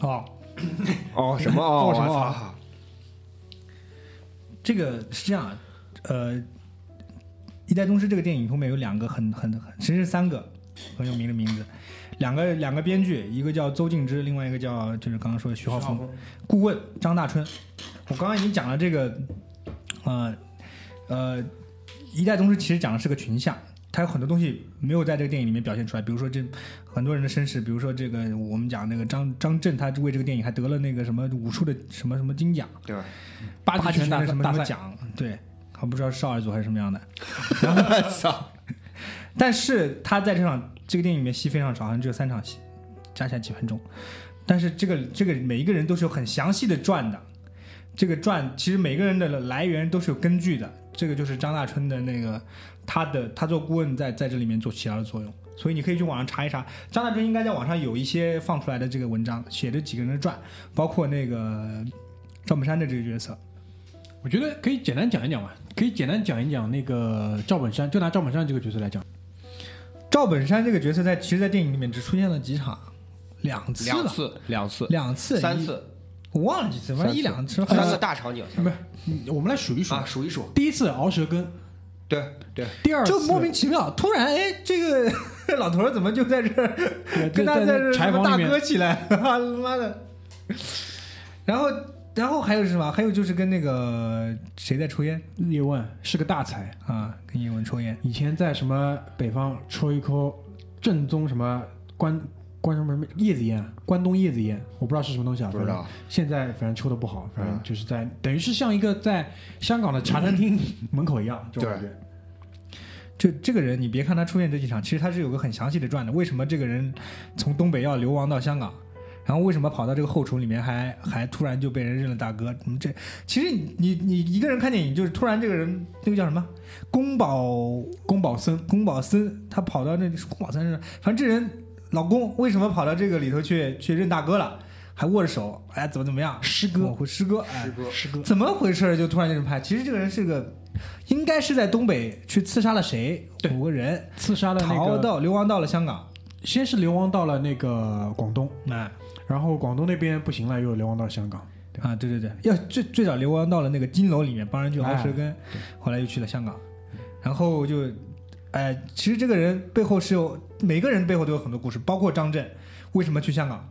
哦，哦什么？哦 哦什么？我操。哦。这个是这样，呃，《一代宗师》这个电影后面有两个很很很，其实是三个很有名的名字，两个两个编剧，一个叫邹静之，另外一个叫就是刚刚说的徐浩峰，顾问张大春。我刚刚已经讲了这个，呃呃，《一代宗师》其实讲的是个群像，它有很多东西没有在这个电影里面表现出来，比如说这很多人的身世，比如说这个我们讲那个张张震，他为这个电影还得了那个什么武术的什么什么金奖。对吧？八八极拳大的什么，什么奖，对，还不知道是少儿组还是什么样的。操，但是他在这场这个电影里面戏非常少，好像只有三场戏，加起来几分钟。但是这个这个每一个人都是有很详细的传的，这个传其实每个人的来源都是有根据的。这个就是张大春的那个他的他做顾问在在这里面做起到的作用，所以你可以去网上查一查，张大春应该在网上有一些放出来的这个文章，写着几个人的传，包括那个赵本山的这个角色。我觉得可以简单讲一讲吧，可以简单讲一讲那个赵本山，就拿赵本山这个角色来讲，赵本山这个角色在其实，在电影里面只出现了几场，两次吧，两次，两次，两次，三次，我忘了几次，反正一两次，三个大场景不是，嗯我们来数一数。啊，数一数，第一次熬舌根，对对，第二次就莫名其妙，突然哎，这个 老头儿怎么就在这儿跟他在在这儿什么大哥起来？他 妈的！然后，然后还有是什么？还有就是跟那个谁在抽烟叶问是个大才，啊？跟叶问抽烟。以前在什么北方抽一口正宗什么关关什么什么叶子烟啊，关东叶子烟，我不知道是什么东西啊，不知道现在反正抽的不好，反正嗯就是在、等于是像一个在香港的茶餐厅门口一样，这种感觉。就这个人，你别看他出现这几场，其实他是有个很详细的传的。为什么这个人从东北要流亡到香港？然后为什么跑到这个后厨里面还 还突然就被人认了大哥？你这其实你你你一个人看电影，就是突然这个人那个叫什么宫保宫保森宫保森，他跑到那宫保森是，反正这人老公为什么跑到这个里头去去认大哥了？还握着手，哎，怎么怎么样？师哥我师哥，哎，哥师哥，怎么回事？就突然就这么拍？其实这个人是个，应该是在东北去刺杀了谁？对某个人，刺杀了那逃个，到流亡到了香港。先是流亡到了那个广东，哎然后广东那边不行了，又流亡到香港。啊，对对对，要最最早流亡到了那个金楼里面帮人去熬舌根，后来又去了香港，然后就，哎，其实这个人背后是有每个人背后都有很多故事，包括张震为什么去香港？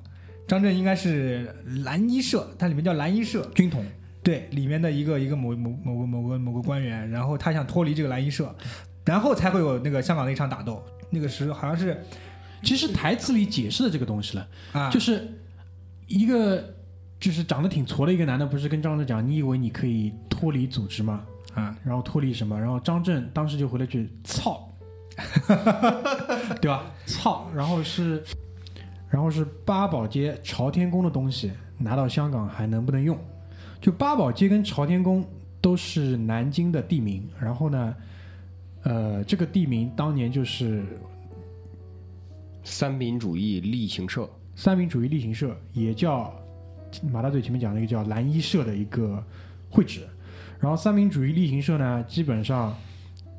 张震应该是蓝衣社，它里面叫蓝衣社，军统，对，里面的一个一个某某某个某个某个官员，然后他想脱离这个蓝衣社，然后才会有那个香港的一场打斗。那个时候好像是其实台词里解释的这个东西了，啊，就是一个就是长得挺矬的一个男的，不是跟张震讲，你以为你可以脱离组织吗？啊，然后脱离什么？然后张震当时就回了句“操”，对吧？操，然后是，然后是八宝街朝天宫的东西拿到香港还能不能用？就八宝街跟朝天宫都是南京的地名，然后呢，呃，这个地名当年就是三民主义力行社，三民主义力行社，也叫马大嘴前面讲那个叫蓝衣社的一个会址。然后三民主义力行社呢，基本上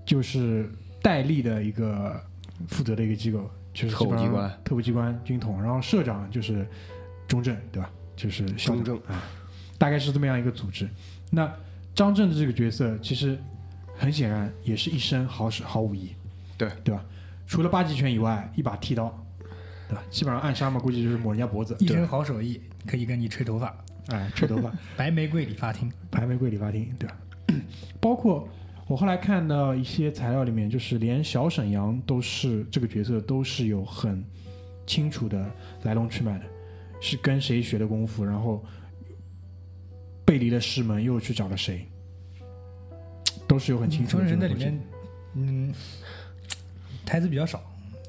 就是戴笠的一个负责的一个机构，就是特务机关特务机关军统。然后社长就是中正，对吧？就是中正啊，大概是这么样一个组织。那张震的这个角色，其实很显然也是一身好手好武艺，对对吧？除了八极拳以外，一把剃刀，对吧？基本上暗杀嘛，估计就是抹人家脖子，一身好手艺，可以跟你吹头发。哎，吹头发，白玫瑰理发厅，白玫瑰理发厅，对吧？包括我后来看到一些材料里面，就是连小沈阳都是这个角色都是有很清楚的来龙去脉的，是跟谁学的功夫，然后背离了师门，又去找了谁，都是有很清楚中的这个东西。人在里面，嗯，台词比较少，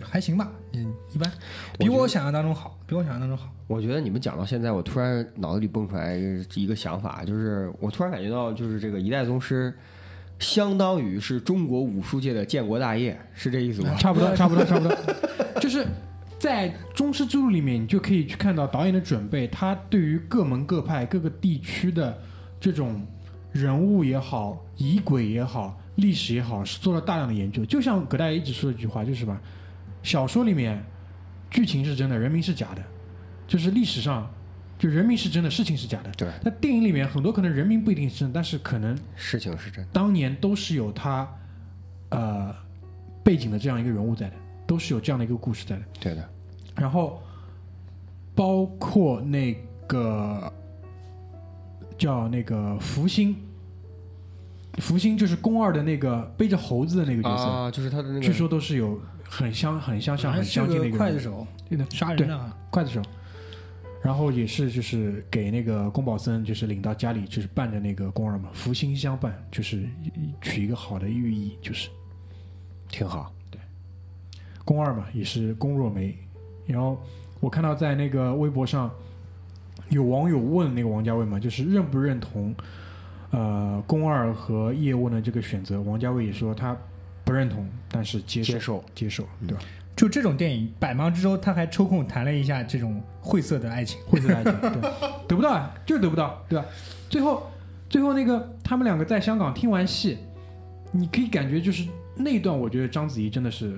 还行吧，嗯，一般，比我想象当中好，比我想象当中好。我觉得你们讲到现在，我突然脑子里蹦出来一个想法，就是我突然感觉到，就是这个一代宗师，相当于是中国武术界的建国大业，是这意思吗？差不多，差不多，差不多。就是在《宗师之路》里面，你就可以去看到导演的准备，他对于各门各派、各个地区的这种人物也好、仪轨也好、历史也好，是做了大量的研究。就像葛大爷一直说的一句话，就是吧，小说里面剧情是真的，人民是假的，就是历史上就人民是真的，事情是假的。对，那电影里面很多可能人民不一定是真的，但是可能事情是真的。当年都是有他呃背景的这样一个人物在的，都是有这样的一个故事在的。对的，然后包括那个叫那个福星，福星就是宫二的那个背着猴子的那个角色，啊，就是他的那个，据说都是有很相很相像、很相近的一个个人物刽子手，对的，杀人的啊。刽子手。然后也是就是给那个宫保森就是领到家里，就是伴着那个宫二嘛，福星相伴，就是取一个好的寓意，就是挺好。对宫二嘛，也是宫若梅。然后我看到在那个微博上有网友问那个王家卫嘛，就是认不认同呃宫二和叶问的这个选择？王家卫也说他不认同，但是接受接受。接受，对。吧？就这种电影，百忙之中他还抽空谈了一下这种晦涩的爱情。晦涩的爱情，对，得不到啊，就是得不到，对吧？最后最后那个他们两个在香港听完戏，你可以感觉就是那一段，我觉得章子怡真的是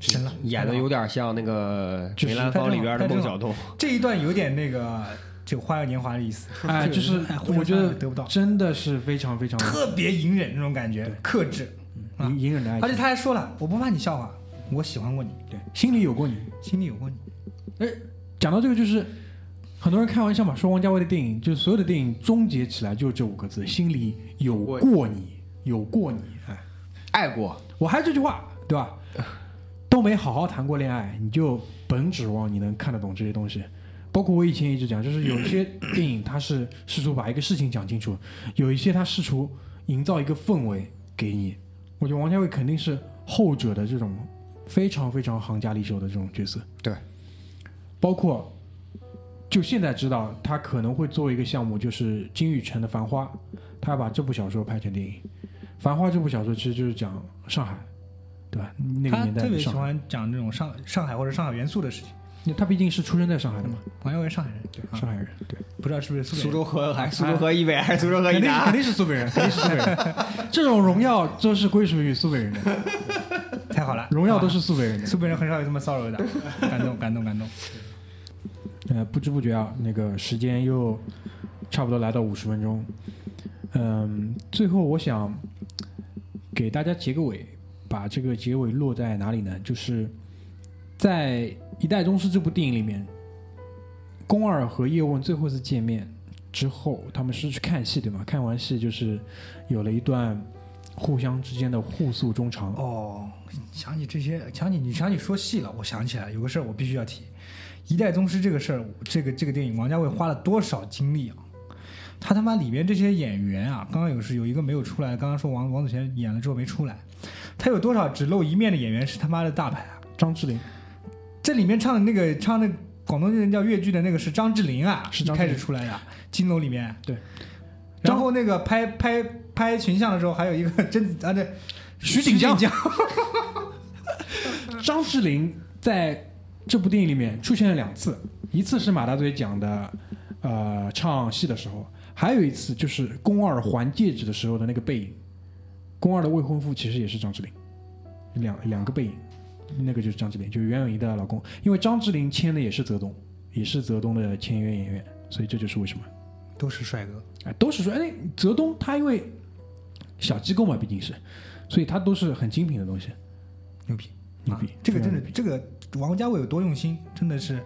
神了，演的有点像那个《梅兰芳》里边的孟小冬，这一段有点那个就《花样年华》的意思，哎，就是哎我觉得得不到，真的是非常非常特别隐忍那种感觉，克制。啊隐隐忍的爱情，而且他还说了，我不怕你笑话，我喜欢过你，对心里有过你。心里有过你。哎讲到这个，就是很多人开玩笑嘛，说王家卫的电影，就是所有的电影终结起来就是这五个字：心里有过你，有过你。哎，爱过，我还是这句话，对吧？都没好好谈过恋爱，你就甭指望你能看得懂这些东西。包括我以前一直讲，就是有一些电影它是试图把一个事情讲清楚，有一些它试图营造一个氛围给你。我觉得王家卫肯定是后者的这种非常非常行家里手的这种角色。对，包括就现在知道他可能会做一个项目，就是金宇澄的《繁花》，他要把这部小说拍成电影。《繁花》这部小说其实就是讲上海，对吧？那个年代特别喜欢讲这种上上海或者上海元素的事情。他毕竟是出生在上海的嘛，王耀文上海人，对啊，上海人，对，不知道是不是苏州河还是苏州河以北还是苏州河以肯定肯？定是苏北人，肯定是苏北人。这种荣耀都是归属于苏北人的，太好了，荣耀都是啊苏北人的。苏北人很少有这么骚扰的，感动感动感动。呃，不知不觉啊，那个时间又差不多来到五十分钟。嗯，最后我想给大家结个尾，把这个结尾落在哪里呢？就是在《一代宗师》这部电影里面，宫二和叶问最后一次见面之后，他们是去看戏，对吗？看完戏就是有了一段互相之间的互诉衷肠。哦，想起这些，想起你想起说戏了，我想起来有个事儿我必须要提，一代宗师这个事儿，这个这个电影，王家卫花了多少精力啊？他他妈里面这些演员啊，刚刚有是有一个没有出来，刚刚说王王祖贤演了之后没出来，他有多少只露一面的演员是他妈的大牌啊？张智霖这里面唱的那个唱那广东人叫粤剧的那个是张智霖啊，是张智霖始出来的金楼里面。对，然后那个拍拍拍群像的时候，还有一个 甄子啊对，徐锦江江，张智霖在这部电影里面出现了两次，一次是马大嘴讲的，呃，唱戏的时候，还有一次就是宫二还戒指的时候的那个背影。宫二的未婚夫其实也是张智霖，两两个背影，那个就是张智霖，就是袁咏仪的老公。因为张智霖签的也是泽东，也是泽东的签约演员，所以这就是为什么。都是帅哥。哎，都是帅，哎，泽东他因为小机构嘛，毕竟是，所以他都是很精品的东西，牛逼，牛逼。这个真的，这个王家卫有多用心，真的是，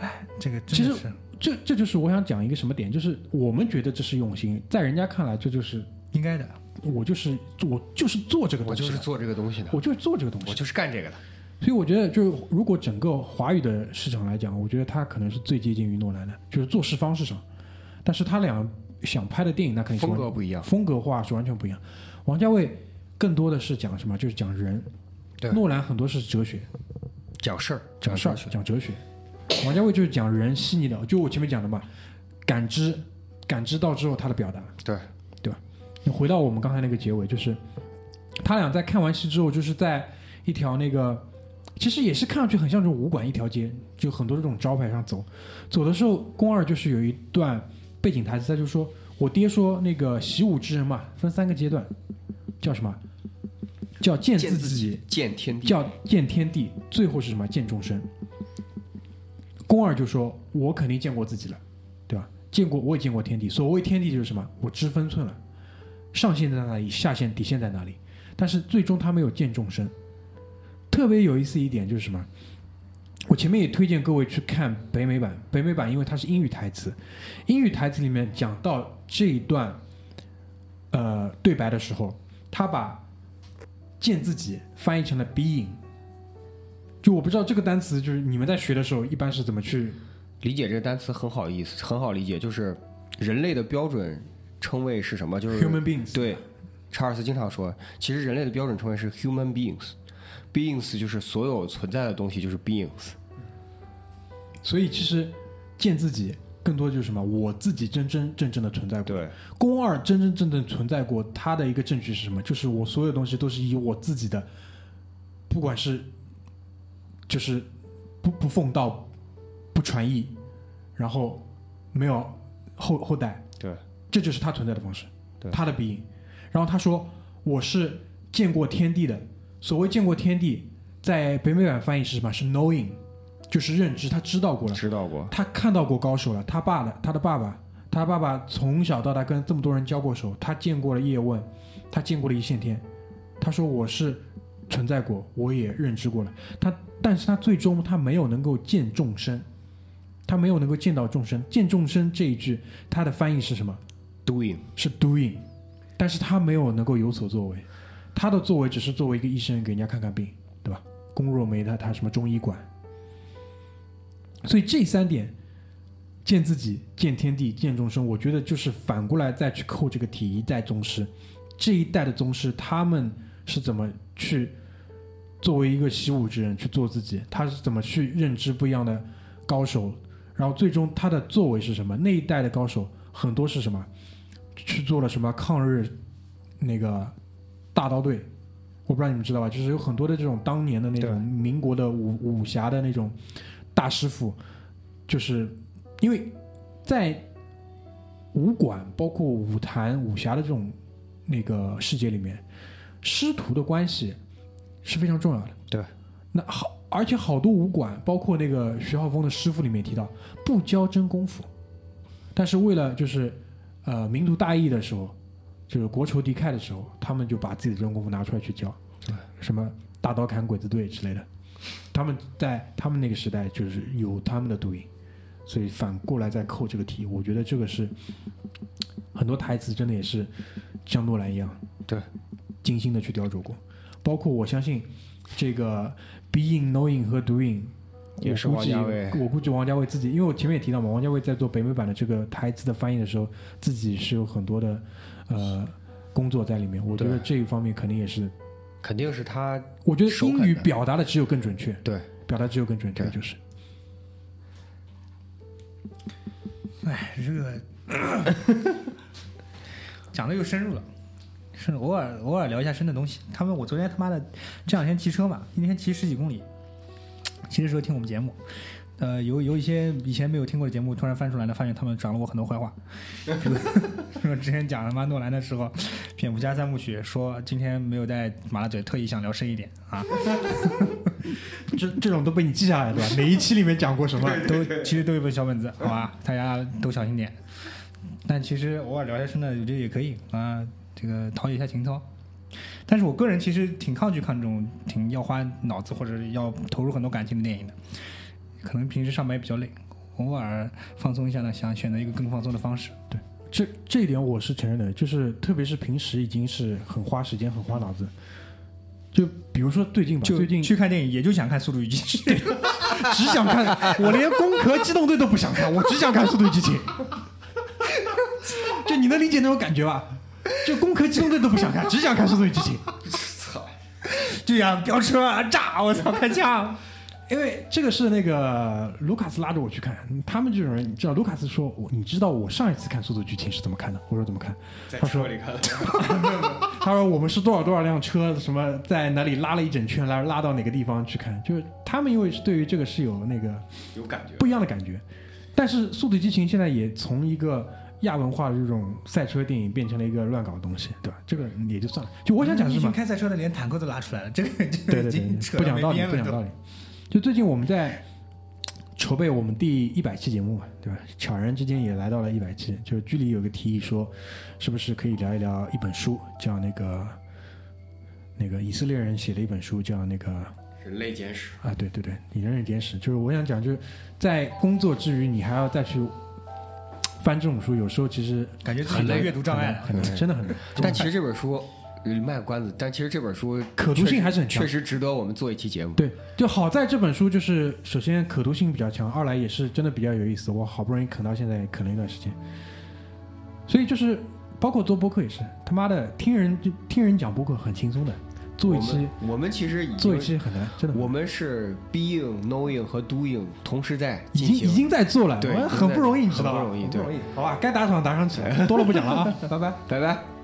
哎，这个其实这这就是我想讲一个什么点，就是我们觉得这是用心，在人家看来这就是应该的。我就是我就是做这个东西，我就是做这个东西的，我就是做这个东西我，就是干这个的。所以我觉得就是如果整个华语的市场来讲，我觉得他可能是最接近于诺兰的，就是做事方式上，但是他俩想拍的电影那肯定是风格不一样，风格化是完全不一样。王家卫更多的是讲什么？就是讲人，对诺兰很多是哲学，讲事儿，讲事儿，讲哲学。王家卫就是讲人细腻的，就我前面讲的嘛，感知，感知到之后他的表达。对，对吧你回到我们刚才那个结尾，就是他俩在看完戏之后，就是在一条那个，其实也是看上去很像这种武馆一条街，就很多这种招牌上走。走的时候，宫二就是有一段背景台词，他就说：“我爹说那个习武之人嘛，分三个阶段，叫什么？叫见自己见自己，见天地，叫见天地，最后是什么？见众生。宫二就说：“我肯定见过自己了，对吧？见过，我也见过天地。所谓天地就是什么？我知分寸了，上限在哪里，下限底线在哪里。但是最终他没有见众生。特别有意思一点就是什么？我前面也推荐各位去看北美版，北美版因为它是英语台词，英语台词里面讲到这一段呃对白的时候，他把见自己翻译成了 being。就我不知道这个单词，就是你们在学的时候一般是怎么去理解这个单词很好意思，很好理解，就是人类的标准称谓是什么？就是 human beings？对，查尔斯经常说，其实人类的标准称谓是 human beings，beings 就是所有存在的东西就是 beings。所以其实见自己更多就是什么？我自己真真正正的存在过。对，宫二真真正正存在过，他的一个证据是什么？就是我所有东西都是以我自己的，不管是就是不不奉道、不传艺，然后没有后后代，对，这就是他存在的方式，对他的鼻影。然后他说我是见过天地的，所谓见过天地，在北美版翻译是什么？是 knowing，就是认知，他知道过了。知道过。他看到过高手了，他爸的，他的爸爸，他爸爸从小到大跟这么多人交过手，他见过了叶问，他见过了一线天，他说我是存在过，我也认知过了，他，但是他最终他没有能够见众生，他没有能够见到众生，见众生这一句，他的翻译是什么？doing 是 doing，但是他没有能够有所作为，他的作为只是作为一个医生给人家看看病，对吧？龚若梅他他什么中医馆，所以这三点，见自己、见天地、见众生，我觉得就是反过来再去扣这个题，一代宗师，这一代的宗师他们是怎么去作为一个习武之人去做自己，他是怎么去认知不一样的高手，然后最终他的作为是什么？那一代的高手很多是什么？去做了什么抗日那个大刀队，我不知道你们知道吧？就是有很多的这种当年的那种民国的武武侠的那种大师傅，就是因为在武馆包括武坛武侠的这种那个世界里面，师徒的关系是非常重要的。对，那好，而且好多武馆，包括那个徐浩峰的师傅里面提到，不教真功夫，但是为了就是呃民族大义的时候，就是国仇敌忾的时候，他们就把自己的真功夫拿出来去教，什么大刀砍鬼子队之类的，他们在他们那个时代就是有他们的读音，所以反过来再扣这个题，我觉得这个是很多台词真的也是像诺兰一样，对，精心的去雕琢过，包括我相信这个 being、knowing 和 doing，也是王家卫我估计王家卫自己，因为我前面也提到嘛，王家卫在做北美版的这个台词的翻译的时候，自己是有很多的呃工作在里面。我觉得这一方面肯定也是，肯定是他我觉得英语表达的只有更准确，对表达只有更准确，对就是哎，这个 讲的又深入了，是偶尔偶尔聊一下深的东西。他们我昨天他妈的这两天骑车嘛，一天骑十几公里，骑的时候听我们节目，呃，有有一些以前没有听过的节目突然翻出来了，发现他们讲了我很多坏话。比如说之前讲他妈诺兰的时候，蝙蝠侠三部曲说今天没有带麻辣嘴，特意想聊深一点啊，这这种都被你记下来对吧？每一期里面讲过什么？都其实都有本小本子，好吧，大家都小心点。但其实偶尔聊一下深的，我觉得也可以啊，这个陶冶一下情操。但是我个人其实挺抗拒看这种挺要花脑子或者要投入很多感情的电影的，可能平时上班也比较累，偶尔放松一下呢，想选择一个更放松的方式。对这这一点我是承认的，就是特别是平时已经是很花时间、很花脑子。就比如说最近吧，就最近去看电影，也就想看《速度与激情》。只想看，我连《攻壳机动队》都不想看，我只想看《速度与激情》。就你能理解那种感觉吧？就《攻壳机动队》都不想看，只想看《速度与激情》。操就想飙车啊炸，我操，开枪！因为这个是那个卢卡斯拉着我去看，他们这种人，你知道，卢卡斯说，我你知道我上一次看《速度与激情》是怎么看的？我说怎么看？在他说车里看，他说我们是多少多少辆车，什么在哪里拉了一整圈，拉拉到哪个地方去看？就是他们因为是对于这个是有那个有感觉。不一样的感觉。但是《速度与激情》现在也从一个亚文化的这种赛车电影变成了一个乱搞的东西，对吧？这个也就算了。就我想讲什么？群开赛车的连坦克都拉出来了，这个 对对对不讲道理。不讲道理。就最近我们在筹备我们第一百期节目嘛，对吧？悄然之间也来到了一百期，就是剧里有个提议说，是不是可以聊一聊一本书，叫那个那个以色列人写的一本书，叫那个人类简史，啊，对对对，你人类简史，就是我想讲，就是在工作之余，你还要再去翻这种书，有时候其实感觉很难有阅读障碍很难，真的很难。但其实这本书呃卖个关子，但其实这本书可读性还是很强确实值得我们做一期节目。对，就好在这本书就是首先可读性比较强，二来也是真的比较有意思。我好不容易啃到现在，啃了一段时间，所以就是包括做播客也是，他妈的听人就听人讲播客很轻松的，做我一期们我们其实已经做一期很难，真的我们是 being、knowing 和 doing 同时在已经已经在做了，我对很不容易，你知道吧？很不容易很不容易。好吧，该打赏打赏起来，多了不讲了啊，拜拜。拜拜。